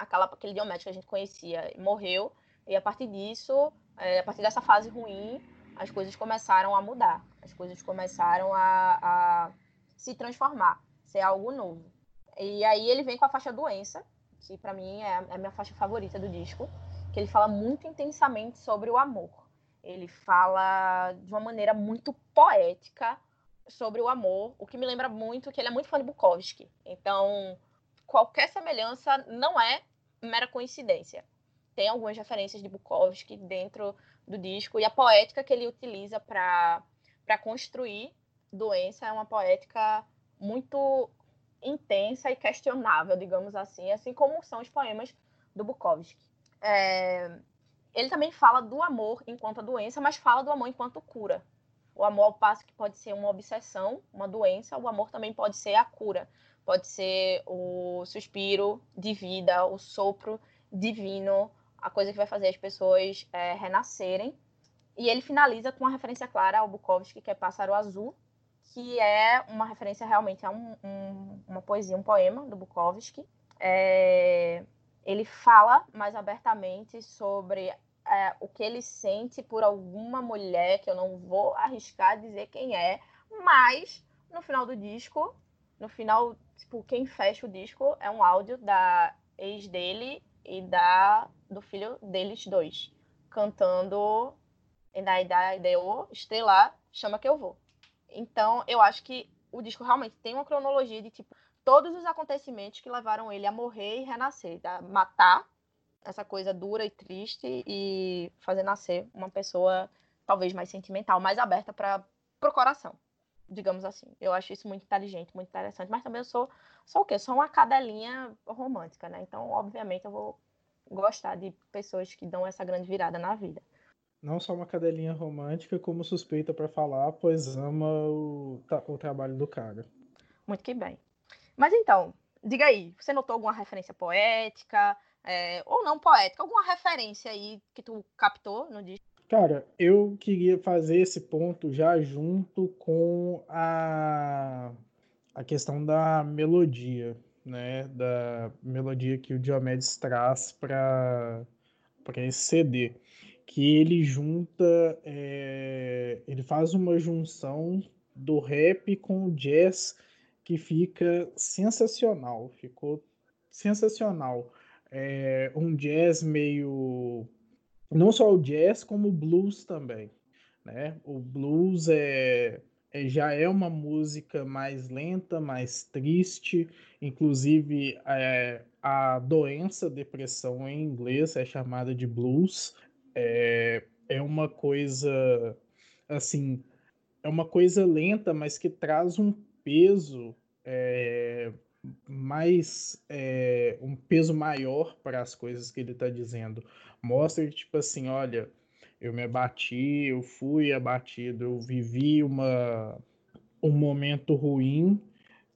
aquela, aquele Diomedes que a gente conhecia morreu, e a partir disso, é, a partir dessa fase ruim, as coisas começaram a mudar, as coisas começaram a, a se transformar, ser algo novo. E aí ele vem com a faixa Doença, que para mim é, é a minha faixa favorita do disco, que ele fala muito intensamente sobre o amor. Ele fala de uma maneira muito poética sobre o amor, o que me lembra muito que ele é muito fã de Bukowski. Então, qualquer semelhança não é mera coincidência. Tem algumas referências de Bukowski dentro do disco e a poética que ele utiliza para construir Doença é uma poética muito intensa e questionável, digamos assim, assim como são os poemas do Bukowski. É, ele também fala do amor enquanto doença, mas fala do amor enquanto cura. O amor, ao passo que pode ser uma obsessão, uma doença, o amor também pode ser a cura. Pode ser o suspiro de vida, o sopro divino, a coisa que vai fazer as pessoas é, renascerem. E ele finaliza com uma referência clara ao Bukowski, que é Pássaro Azul, que é uma referência realmente a um, um, uma poesia, um poema do Bukowski. É, ele fala mais abertamente sobre é, o que ele sente por alguma mulher, que eu não vou arriscar dizer quem é, mas no final do disco, no final, tipo, quem fecha o disco é um áudio da ex dele e da do filho deles dois, cantando da Ideo Estrelar, chama que eu vou. Então, eu acho que o disco realmente tem uma cronologia de tipo todos os acontecimentos que levaram ele a morrer e renascer, a matar essa coisa dura e triste e fazer nascer uma pessoa talvez mais sentimental, mais aberta para o coração, digamos assim. Eu acho isso muito inteligente, muito interessante, mas também eu sou sou o quê? Sou uma cadelinha romântica, né? Então, obviamente, eu vou gostar de pessoas que dão essa grande virada na vida. Não só uma cadelinha romântica, como suspeita para falar, pois ama o, o trabalho do cara. Muito que bem. Mas então, diga aí, você notou alguma referência poética, é, ou não poética, alguma referência aí que tu captou no disco? Cara, eu queria fazer esse ponto já junto com a, a questão da melodia, né? Da melodia que o Diomedes traz para esse CD. Que ele junta, é, ele faz uma junção do rap com o jazz que fica sensacional, ficou sensacional. É um jazz meio. Não só o jazz, como o blues também. Né? O blues é, é, já é uma música mais lenta, mais triste. Inclusive, é, a doença depressão em inglês é chamada de blues. É, é uma coisa assim, é uma coisa lenta, mas que traz um peso é, mais é, um peso maior para as coisas que ele está dizendo. Mostra tipo assim, olha, eu me abati, eu fui abatido, eu vivi uma, um momento ruim,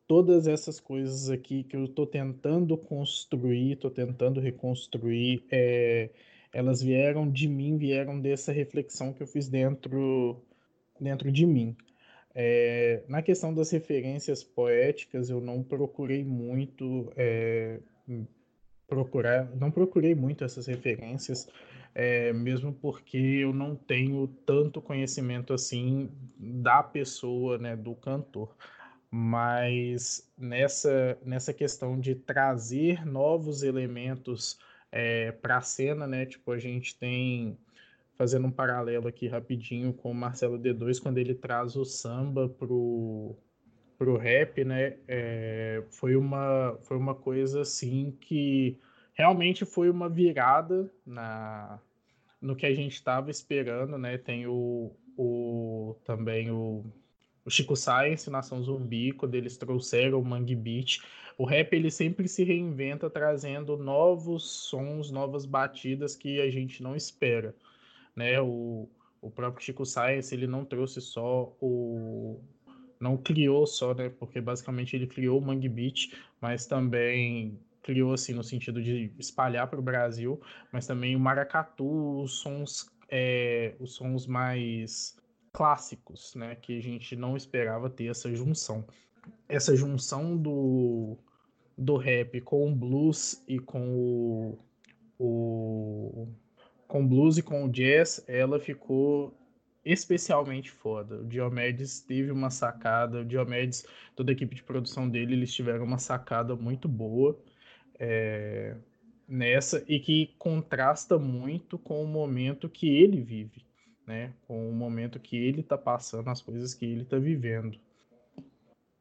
todas essas coisas aqui que eu estou tentando construir, estou tentando reconstruir, é, elas vieram de mim, vieram dessa reflexão que eu fiz dentro, dentro de mim. É, na questão das referências poéticas, eu não procurei muito é, procurar, não procurei muito essas referências, é, mesmo porque eu não tenho tanto conhecimento assim da pessoa, né, do cantor. Mas nessa, nessa questão de trazer novos elementos é, para a cena, né, tipo, a gente tem fazendo um paralelo aqui rapidinho com o Marcelo D2, quando ele traz o samba pro, pro rap, né? É, foi, uma, foi uma coisa assim que realmente foi uma virada na, no que a gente estava esperando, né? Tem o, o também o, o Chico Science, Nação Zumbi, quando eles trouxeram o Mangue Beat. O rap ele sempre se reinventa trazendo novos sons, novas batidas que a gente não espera né? O, o próprio Chico Science, ele não trouxe só o não criou só, né? Porque basicamente ele criou o Mangue Beat, mas também criou assim no sentido de espalhar para o Brasil, mas também o maracatu, os sons, é, os sons mais clássicos, né? Que a gente não esperava ter essa junção. Essa junção do, do rap com o blues e com o, o com blues e com jazz, ela ficou especialmente foda. O Diomedes teve uma sacada, o Diomedes, toda a equipe de produção dele, eles tiveram uma sacada muito boa é, nessa e que contrasta muito com o momento que ele vive, né? Com o momento que ele está passando, as coisas que ele está vivendo.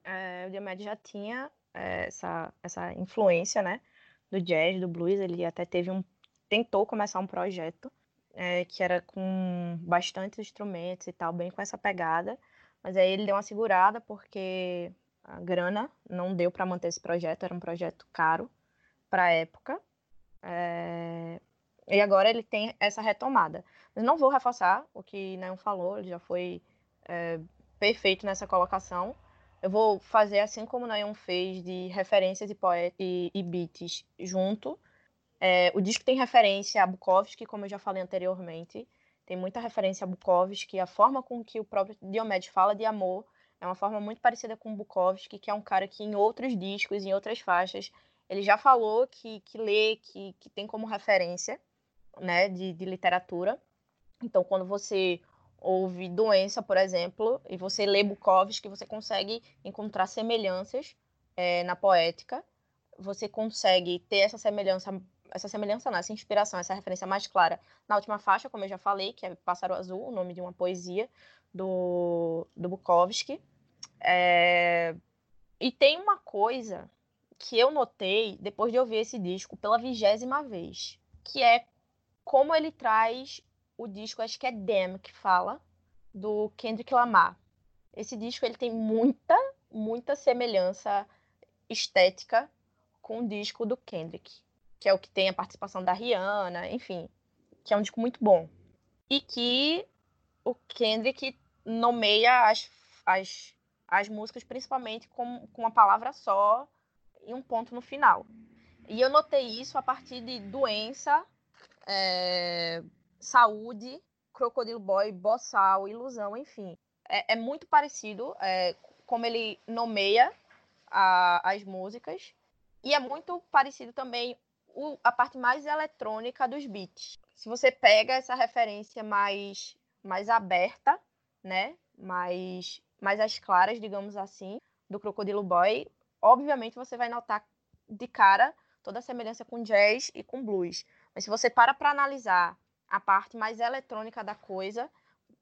É, o Diomedes já tinha é, essa, essa influência, né? Do jazz, do blues, ele até teve um tentou começar um projeto é, que era com bastantes instrumentos e tal, bem com essa pegada. Mas aí ele deu uma segurada porque a grana, não deu para manter esse projeto, era um projeto caro para a época. É, e agora ele tem essa retomada. Mas não vou reforçar o que Neon falou, ele já foi é, perfeito nessa colocação. Eu vou fazer assim como Neon fez, de referências e, e, e beats junto. É, o disco tem referência a Bukowski, como eu já falei anteriormente. Tem muita referência a Bukowski. A forma com que o próprio Diomedes fala de amor é uma forma muito parecida com Bukowski, que é um cara que em outros discos, em outras faixas, ele já falou que, que lê, que, que tem como referência né, de, de literatura. Então, quando você ouve Doença, por exemplo, e você lê Bukowski, você consegue encontrar semelhanças é, na poética. Você consegue ter essa semelhança, essa semelhança não, essa inspiração, essa referência mais clara na última faixa, como eu já falei, que é Pássaro Azul, o nome de uma poesia do, do Bukowski. É... E tem uma coisa que eu notei depois de ouvir esse disco pela vigésima vez, que é como ele traz o disco, acho que é Damn que fala, do Kendrick Lamar. Esse disco ele tem muita, muita semelhança estética com o disco do Kendrick, que é o que tem a participação da Rihanna, enfim, que é um disco muito bom. E que o Kendrick nomeia as, as, as músicas principalmente com, com uma palavra só e um ponto no final. E eu notei isso a partir de Doença, é, Saúde, Crocodile Boy, Bossal, Ilusão, enfim. É, é muito parecido é, como ele nomeia a, as músicas. E é muito parecido também o, a parte mais eletrônica dos beats. Se você pega essa referência mais, mais aberta, né? Mais, mais as claras, digamos assim, do Crocodilo Boy, obviamente você vai notar de cara toda a semelhança com jazz e com blues. Mas se você para para analisar a parte mais eletrônica da coisa,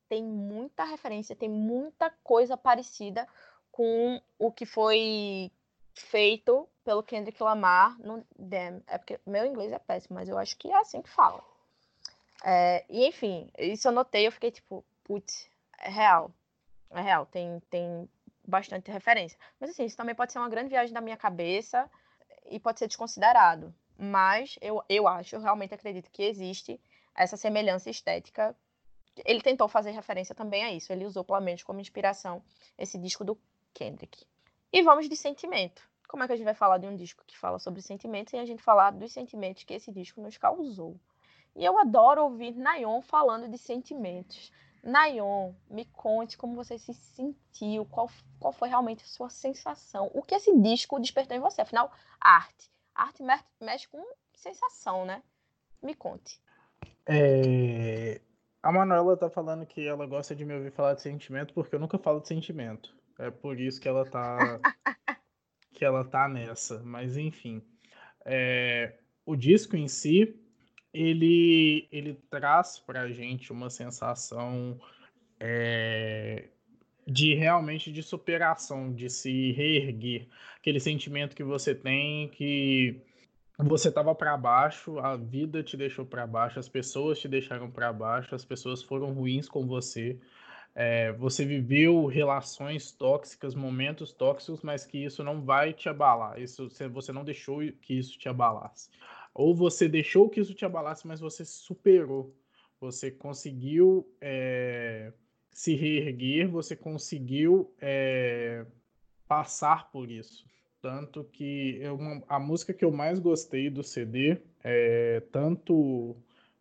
tem muita referência, tem muita coisa parecida com o que foi feito pelo Kendrick Lamar no Damn. É porque meu inglês é péssimo, mas eu acho que é assim que fala. É, e enfim, isso eu notei, eu fiquei tipo, putz, é real. É real, tem, tem bastante referência. Mas assim, isso também pode ser uma grande viagem da minha cabeça e pode ser desconsiderado. Mas eu, eu acho, eu realmente acredito que existe essa semelhança estética. Ele tentou fazer referência também a isso. Ele usou plenamente como inspiração esse disco do Kendrick. E vamos de sentimento. Como é que a gente vai falar de um disco que fala sobre sentimentos e a gente falar dos sentimentos que esse disco nos causou? E eu adoro ouvir Nayon falando de sentimentos. Nayon, me conte como você se sentiu, qual, qual foi realmente a sua sensação, o que esse disco despertou em você. Afinal, arte. Arte mexe com sensação, né? Me conte. É... A Manuela tá falando que ela gosta de me ouvir falar de sentimento porque eu nunca falo de sentimento. É por isso que ela tá que ela tá nessa. Mas enfim, é... o disco em si ele, ele traz para a gente uma sensação é, de realmente de superação, de se reerguer. Aquele sentimento que você tem que você estava para baixo, a vida te deixou para baixo, as pessoas te deixaram para baixo, as pessoas foram ruins com você. É, você viveu relações tóxicas, momentos tóxicos, mas que isso não vai te abalar. Isso você não deixou que isso te abalasse. Ou você deixou que isso te abalasse, mas você superou. Você conseguiu é, se reerguer, você conseguiu é, passar por isso. Tanto que eu, a música que eu mais gostei do CD, é, tanto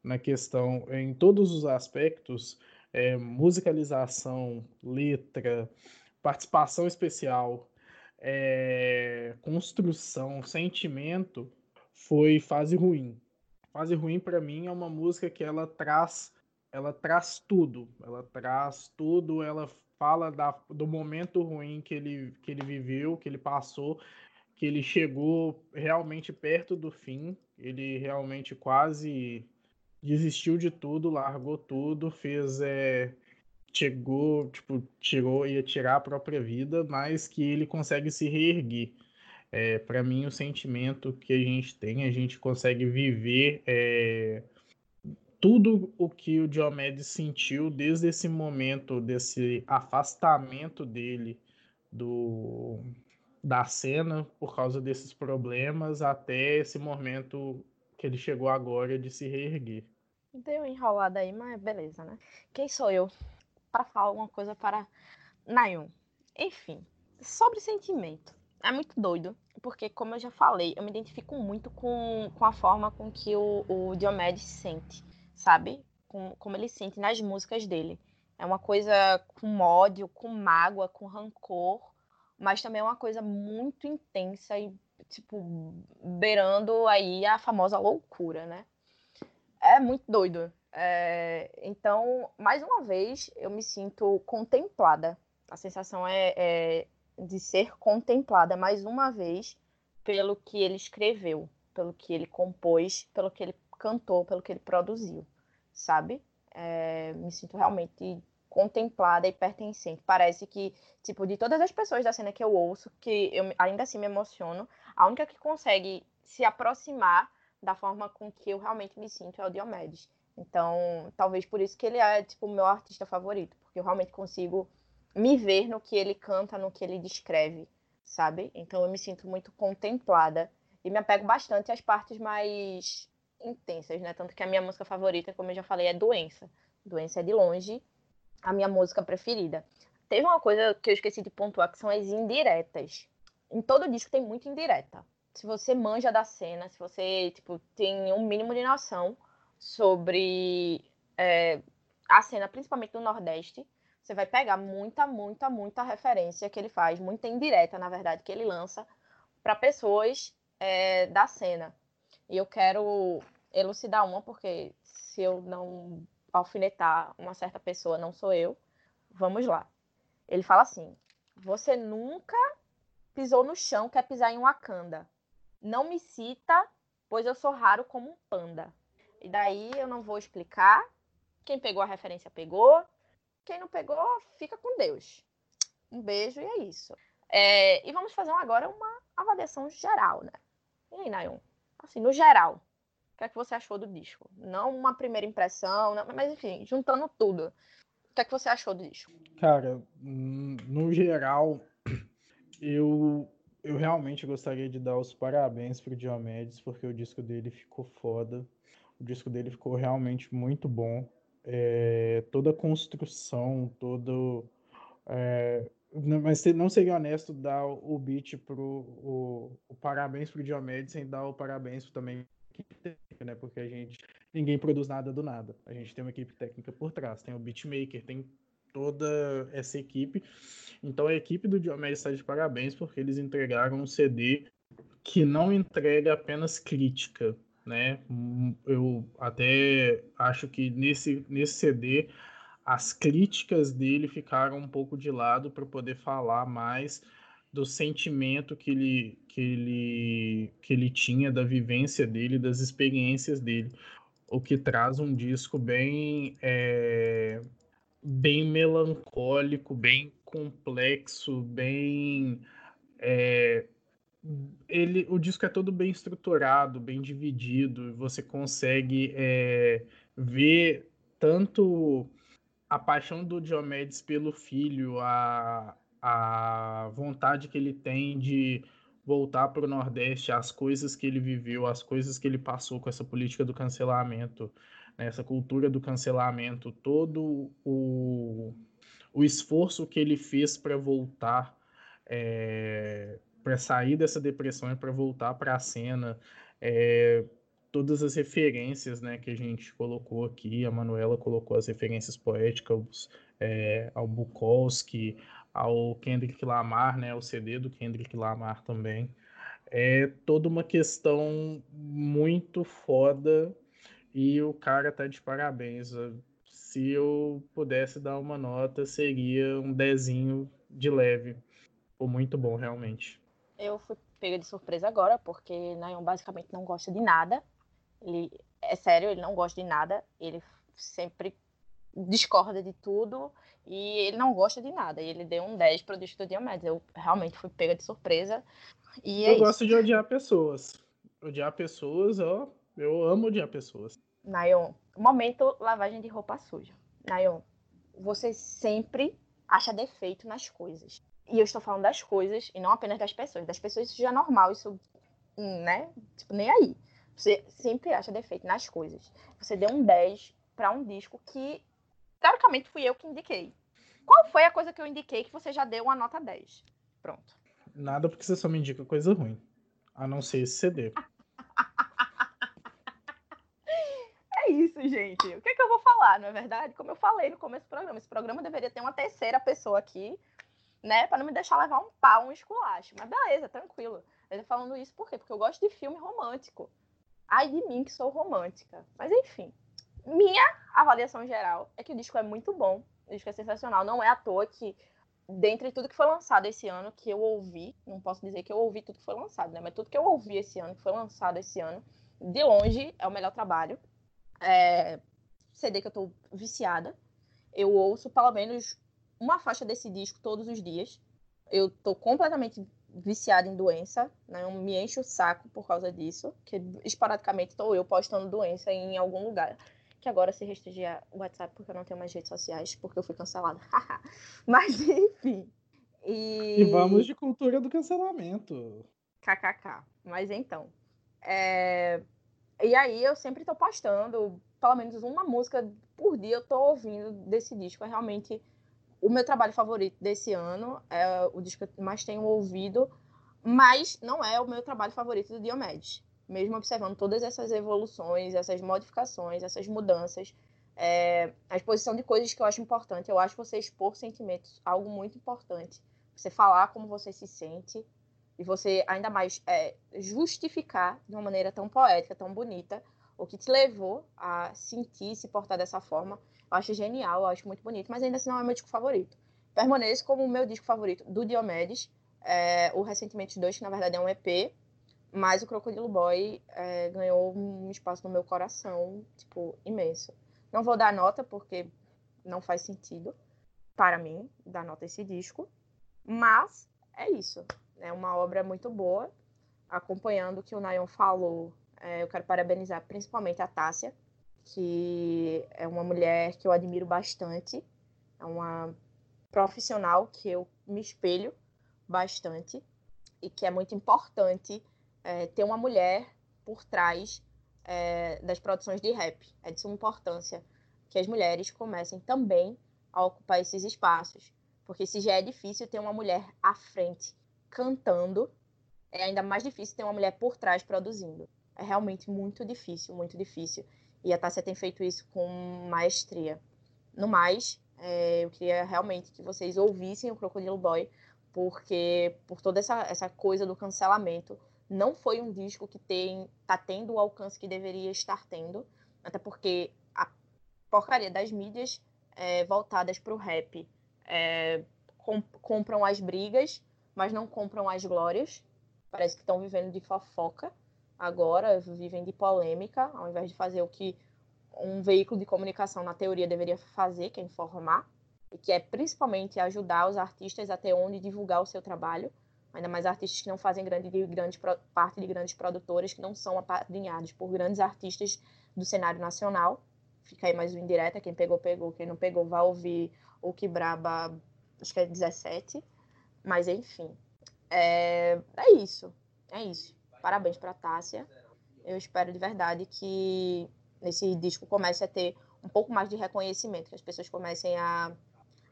na questão, em todos os aspectos, é, musicalização, letra, participação especial, é, construção, sentimento, foi Fase Ruim. Fase Ruim para mim é uma música que ela traz, ela traz tudo, ela traz tudo, ela fala da, do momento ruim que ele, que ele viveu, que ele passou, que ele chegou realmente perto do fim, ele realmente quase desistiu de tudo, largou tudo, fez é, chegou, tipo, tirou ia tirar a própria vida, mas que ele consegue se reerguer. É, para mim, o sentimento que a gente tem, a gente consegue viver é, tudo o que o Diomedes sentiu desde esse momento, desse afastamento dele do, da cena por causa desses problemas até esse momento que ele chegou agora de se reerguer. Deu enrolada aí, mas beleza, né? Quem sou eu para falar alguma coisa para Nayon? Enfim, sobre sentimento. É muito doido, porque como eu já falei, eu me identifico muito com, com a forma com que o, o Diomedes sente, sabe? Com, como ele sente nas músicas dele. É uma coisa com ódio, com mágoa, com rancor, mas também é uma coisa muito intensa e, tipo, beirando aí a famosa loucura, né? É muito doido. É... Então, mais uma vez, eu me sinto contemplada. A sensação é, é de ser contemplada mais uma vez pelo que ele escreveu, pelo que ele compôs, pelo que ele cantou, pelo que ele produziu, sabe? É... Me sinto realmente contemplada e pertencente. Parece que, tipo, de todas as pessoas da cena que eu ouço, que eu ainda assim me emociono, a única que consegue se aproximar da forma com que eu realmente me sinto é o Diomedes. Então, talvez por isso que ele é, tipo, o meu artista favorito, porque eu realmente consigo me ver no que ele canta, no que ele descreve, sabe? Então, eu me sinto muito contemplada e me apego bastante às partes mais intensas, né? Tanto que a minha música favorita, como eu já falei, é Doença. Doença é de longe a minha música preferida. Teve uma coisa que eu esqueci de pontuar, que são as indiretas. Em todo disco tem muita indireta. Se você manja da cena, se você tipo, tem um mínimo de noção sobre é, a cena, principalmente do Nordeste, você vai pegar muita, muita, muita referência que ele faz, muita indireta, na verdade, que ele lança para pessoas é, da cena. E eu quero elucidar uma, porque se eu não alfinetar uma certa pessoa, não sou eu. Vamos lá. Ele fala assim: Você nunca pisou no chão, quer pisar em Wakanda. Não me cita, pois eu sou raro como um panda. E daí eu não vou explicar. Quem pegou a referência pegou. Quem não pegou, fica com Deus. Um beijo e é isso. É, e vamos fazer agora uma avaliação geral, né? E aí, Nayon? Assim, no geral, que é que você achou do disco? Não uma primeira impressão, não, mas enfim, juntando tudo. O que é que você achou do disco? Cara, no geral, eu, eu realmente gostaria de dar os parabéns pro Diomedes, porque o disco dele ficou foda. O disco dele ficou realmente muito bom. É, toda a construção, todo. É, mas não seria honesto dar o beat pro. O, o parabéns pro Diomedes sem dar o parabéns também técnica, né? Porque a gente ninguém produz nada do nada. A gente tem uma equipe técnica por trás, tem o beatmaker, tem toda essa equipe. Então a equipe do Diomedes está de parabéns porque eles entregaram um CD que não entrega apenas crítica, né? Eu até acho que nesse, nesse CD as críticas dele ficaram um pouco de lado para poder falar mais do sentimento que ele, que ele, que ele tinha, da vivência dele, das experiências dele. O que traz um disco bem, é, bem melancólico, bem complexo, bem. É, ele, o disco é todo bem estruturado, bem dividido, você consegue é, ver tanto a paixão do Diomedes pelo filho, a, a vontade que ele tem de voltar para o Nordeste, as coisas que ele viveu, as coisas que ele passou com essa política do cancelamento, né, essa cultura do cancelamento, todo o, o esforço que ele fez para voltar, é, para sair dessa depressão e para voltar para a cena, é, todas as referências né, que a gente colocou aqui, a Manuela colocou as referências poéticas é, ao Bukowski, ao Kendrick Lamar, né, o CD do Kendrick Lamar também. É toda uma questão muito foda e o cara tá de parabéns. Se eu pudesse dar uma nota, seria um dezinho de leve. Ficou muito bom, realmente. Eu fui pega de surpresa agora, porque Nayon basicamente não gosta de nada. Ele, é sério, ele não gosta de nada. Ele sempre discorda de tudo e ele não gosta de nada. E ele deu um 10 pro disco do Diomedes. Eu realmente fui pega de surpresa. E eu é gosto de odiar pessoas. Odiar pessoas, ó. Eu amo odiar pessoas. Nayon, momento lavagem de roupa suja. Nayon, você sempre acha defeito nas coisas. E eu estou falando das coisas e não apenas das pessoas. Das pessoas isso já é normal, isso, né? Tipo, nem aí. Você sempre acha defeito nas coisas. Você deu um 10 para um disco que, teoricamente, fui eu que indiquei. Qual foi a coisa que eu indiquei que você já deu uma nota 10? Pronto. Nada porque você só me indica coisa ruim. A não ser esse CD. É isso, gente. O que, é que eu vou falar, não é verdade? Como eu falei no começo do programa, esse programa deveria ter uma terceira pessoa aqui, né? Pra não me deixar levar um pau, um esculacho. Mas beleza, tranquilo. Eu tô falando isso por quê? Porque eu gosto de filme romântico. Ai de mim que sou romântica. Mas enfim. Minha avaliação geral é que o disco é muito bom. O disco é sensacional. Não é à toa que, dentre tudo que foi lançado esse ano, que eu ouvi, não posso dizer que eu ouvi tudo que foi lançado, né? Mas tudo que eu ouvi esse ano, que foi lançado esse ano, de longe é o melhor trabalho. É, CD que eu tô viciada. Eu ouço pelo menos uma faixa desse disco todos os dias. Eu tô completamente viciada em doença, né? Eu me encho o saco por causa disso, que esporadicamente estou eu postando doença em algum lugar. Que agora se restringe o WhatsApp porque eu não tenho mais redes sociais, porque eu fui cancelada. Mas enfim. E... E vamos de cultura do cancelamento. KKK. Mas então. É... E aí eu sempre tô postando, pelo menos uma música por dia eu tô ouvindo desse disco. É realmente o meu trabalho favorito desse ano, é o disco que eu mais tenho ouvido, mas não é o meu trabalho favorito do Diomedes. Mesmo observando todas essas evoluções, essas modificações, essas mudanças, é, a exposição de coisas que eu acho importante. Eu acho você expor sentimentos algo muito importante. Você falar como você se sente e você ainda mais é, justificar de uma maneira tão poética, tão bonita, o que te levou a sentir, se portar dessa forma. Eu acho genial, eu acho muito bonito, mas ainda assim não é meu disco favorito. Permanece como o meu disco favorito do Diomedes, é, o Recentemente 2, que na verdade é um EP, mas o Crocodilo Boy é, ganhou um espaço no meu coração, tipo, imenso. Não vou dar nota, porque não faz sentido para mim dar nota a esse disco, mas é isso. É uma obra muito boa, acompanhando o que o Nayon falou. É, eu quero parabenizar principalmente a Tássia, que é uma mulher que eu admiro bastante, é uma profissional que eu me espelho bastante e que é muito importante é, ter uma mulher por trás é, das produções de rap. É de suma importância que as mulheres comecem também a ocupar esses espaços, porque se já é difícil ter uma mulher à frente cantando, é ainda mais difícil ter uma mulher por trás produzindo. É realmente muito difícil, muito difícil. E a Tássia tem feito isso com maestria. No mais, é, eu queria realmente que vocês ouvissem o Crocodilo Boy, porque por toda essa, essa coisa do cancelamento, não foi um disco que tem tá tendo o alcance que deveria estar tendo, até porque a porcaria das mídias é, voltadas para o rap é, compram as brigas, mas não compram as glórias. Parece que estão vivendo de fofoca agora vivem de polêmica, ao invés de fazer o que um veículo de comunicação, na teoria, deveria fazer, que é informar, e que é principalmente ajudar os artistas a ter onde divulgar o seu trabalho, ainda mais artistas que não fazem grande, grande parte de grandes produtoras, que não são apadrinhados por grandes artistas do cenário nacional. Fica aí mais um indireta, quem pegou, pegou, quem não pegou, vai ouvir o que braba, acho que é 17, mas enfim. É, é isso, é isso. Parabéns para Tássia. Eu espero de verdade que esse disco comece a ter um pouco mais de reconhecimento, que as pessoas comecem a,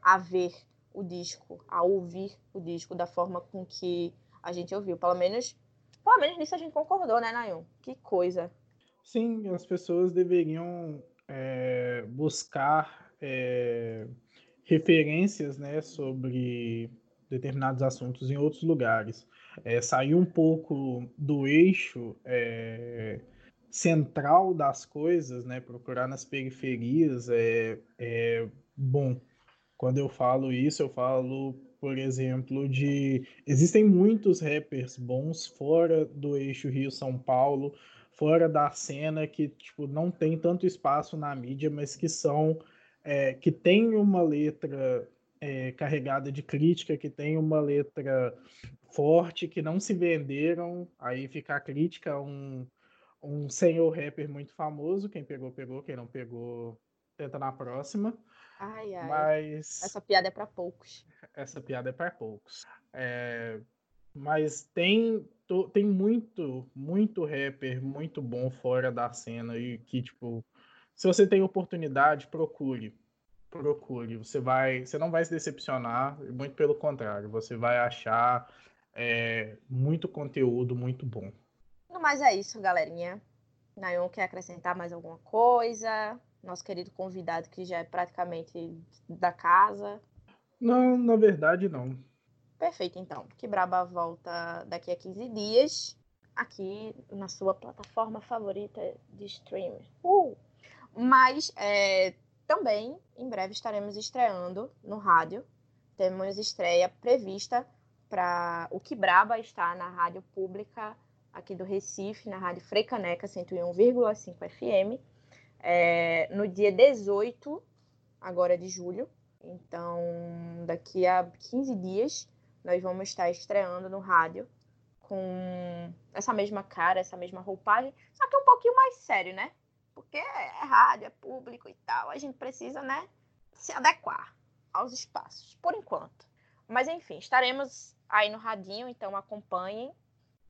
a ver o disco, a ouvir o disco da forma com que a gente ouviu. Pelo menos, pelo menos nisso a gente concordou, né, Nayon? Que coisa. Sim, as pessoas deveriam é, buscar é, referências né, sobre determinados assuntos em outros lugares é, sair um pouco do eixo é, central das coisas, né? Procurar nas periferias é, é bom. Quando eu falo isso, eu falo, por exemplo, de existem muitos rappers bons fora do eixo Rio-São Paulo, fora da cena que tipo não tem tanto espaço na mídia, mas que são é, que tem uma letra é, carregada de crítica, que tem uma letra forte, que não se venderam. Aí fica a crítica um, um senhor rapper muito famoso. Quem pegou, pegou. Quem não pegou, tenta na próxima. Ai, ai. Mas Essa piada é pra poucos. essa piada é para poucos. É, mas tem, tem muito, muito rapper muito bom fora da cena e que, tipo, se você tem oportunidade, procure. Procure. Você vai, você não vai se decepcionar, muito pelo contrário, você vai achar é, muito conteúdo muito bom. No mais é isso, galerinha. Nayon quer acrescentar mais alguma coisa? Nosso querido convidado que já é praticamente da casa. Não, na verdade, não. Perfeito, então. Que Braba volta daqui a 15 dias, aqui na sua plataforma favorita de streaming. Uh! Mas é, também, em breve, estaremos estreando no rádio. Temos estreia prevista para o Que Braba está na rádio pública aqui do Recife, na rádio Freicaneca 101,5 FM, é, no dia 18 agora de julho. Então, daqui a 15 dias, nós vamos estar estreando no rádio com essa mesma cara, essa mesma roupagem, só que um pouquinho mais sério, né? Porque é rádio, é público e tal, a gente precisa, né, se adequar aos espaços, por enquanto. Mas enfim, estaremos aí no radinho, então acompanhem.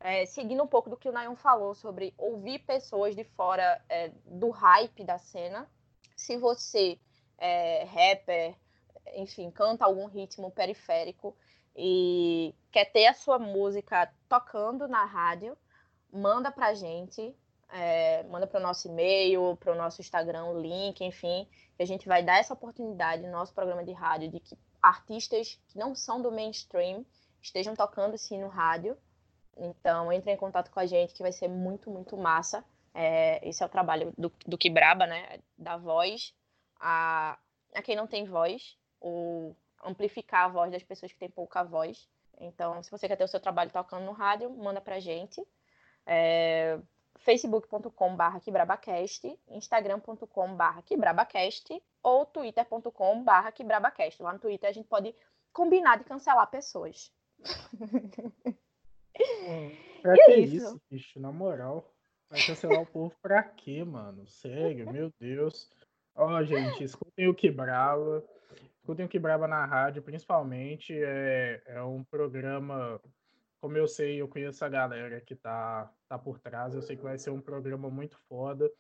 É, seguindo um pouco do que o Nayon falou sobre ouvir pessoas de fora é, do hype da cena. Se você é rapper, enfim, canta algum ritmo periférico e quer ter a sua música tocando na rádio, manda pra gente, é, manda para o nosso e-mail, para o nosso Instagram, o link, enfim, que a gente vai dar essa oportunidade no nosso programa de rádio de que artistas que não são do mainstream estejam tocando sim no rádio. Então, entre em contato com a gente, que vai ser muito, muito massa. É, esse é o trabalho do, do Kibraba, né? Da voz a, a quem não tem voz, ou amplificar a voz das pessoas que têm pouca voz. Então, se você quer ter o seu trabalho tocando no rádio, manda pra gente. É, facebook.com.br quebrabacast, instagram.com.br quebrabacast ou twitter.com.br quebrabacast. Lá no Twitter a gente pode combinar de cancelar pessoas. Pra E é que isso. isso, bicho? Na moral. Vai cancelar o povo pra quê, mano? Sério, meu Deus. Ó, gente, escutem o Quebrava. Escutem o Quebrava na rádio, principalmente. É, é um programa. Como eu sei, eu conheço a galera que tá, tá por trás. Eu sei que vai ser um programa muito foda.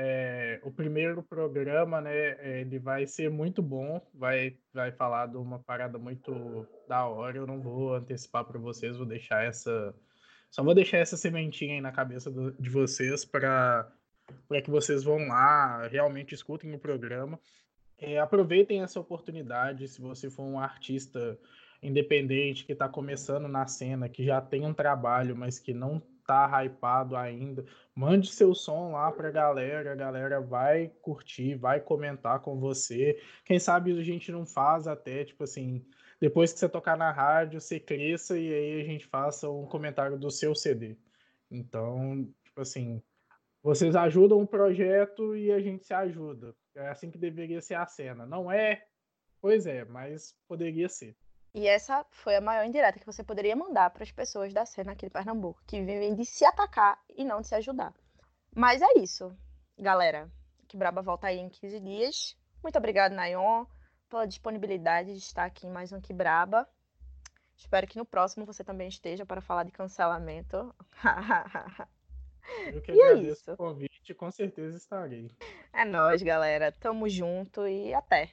É, o primeiro programa, né, ele vai ser muito bom, vai, vai falar de uma parada muito da hora. Eu não vou antecipar para vocês, vou deixar essa, só vou deixar essa sementinha aí na cabeça do- de vocês para para que vocês vão lá, realmente escutem o programa. É, aproveitem essa oportunidade, se você for um artista independente que está começando na cena, que já tem um trabalho, mas que não tá hypado ainda, mande seu som lá pra galera, a galera vai curtir, vai comentar com você. Quem sabe a gente não faz até, tipo assim, depois que você tocar na rádio, você cresça e aí a gente faça um comentário do seu CD. Então, tipo assim, vocês ajudam o projeto e a gente se ajuda. É assim que deveria ser a cena. Não é? Pois é, mas poderia ser. E essa foi a maior indireta que você poderia mandar para as pessoas da cena aqui de Pernambuco, que vivem de se atacar e não de se ajudar. Mas é isso, galera. Que Braba volta aí em 15 dias. Muito obrigado, Nayon, pela disponibilidade de estar aqui em mais um Que Braba. Espero que no próximo você também esteja para falar de cancelamento. Eu que E é agradeço isso. o convite, com certeza estarei. é nóis, galera. Tamo junto e até.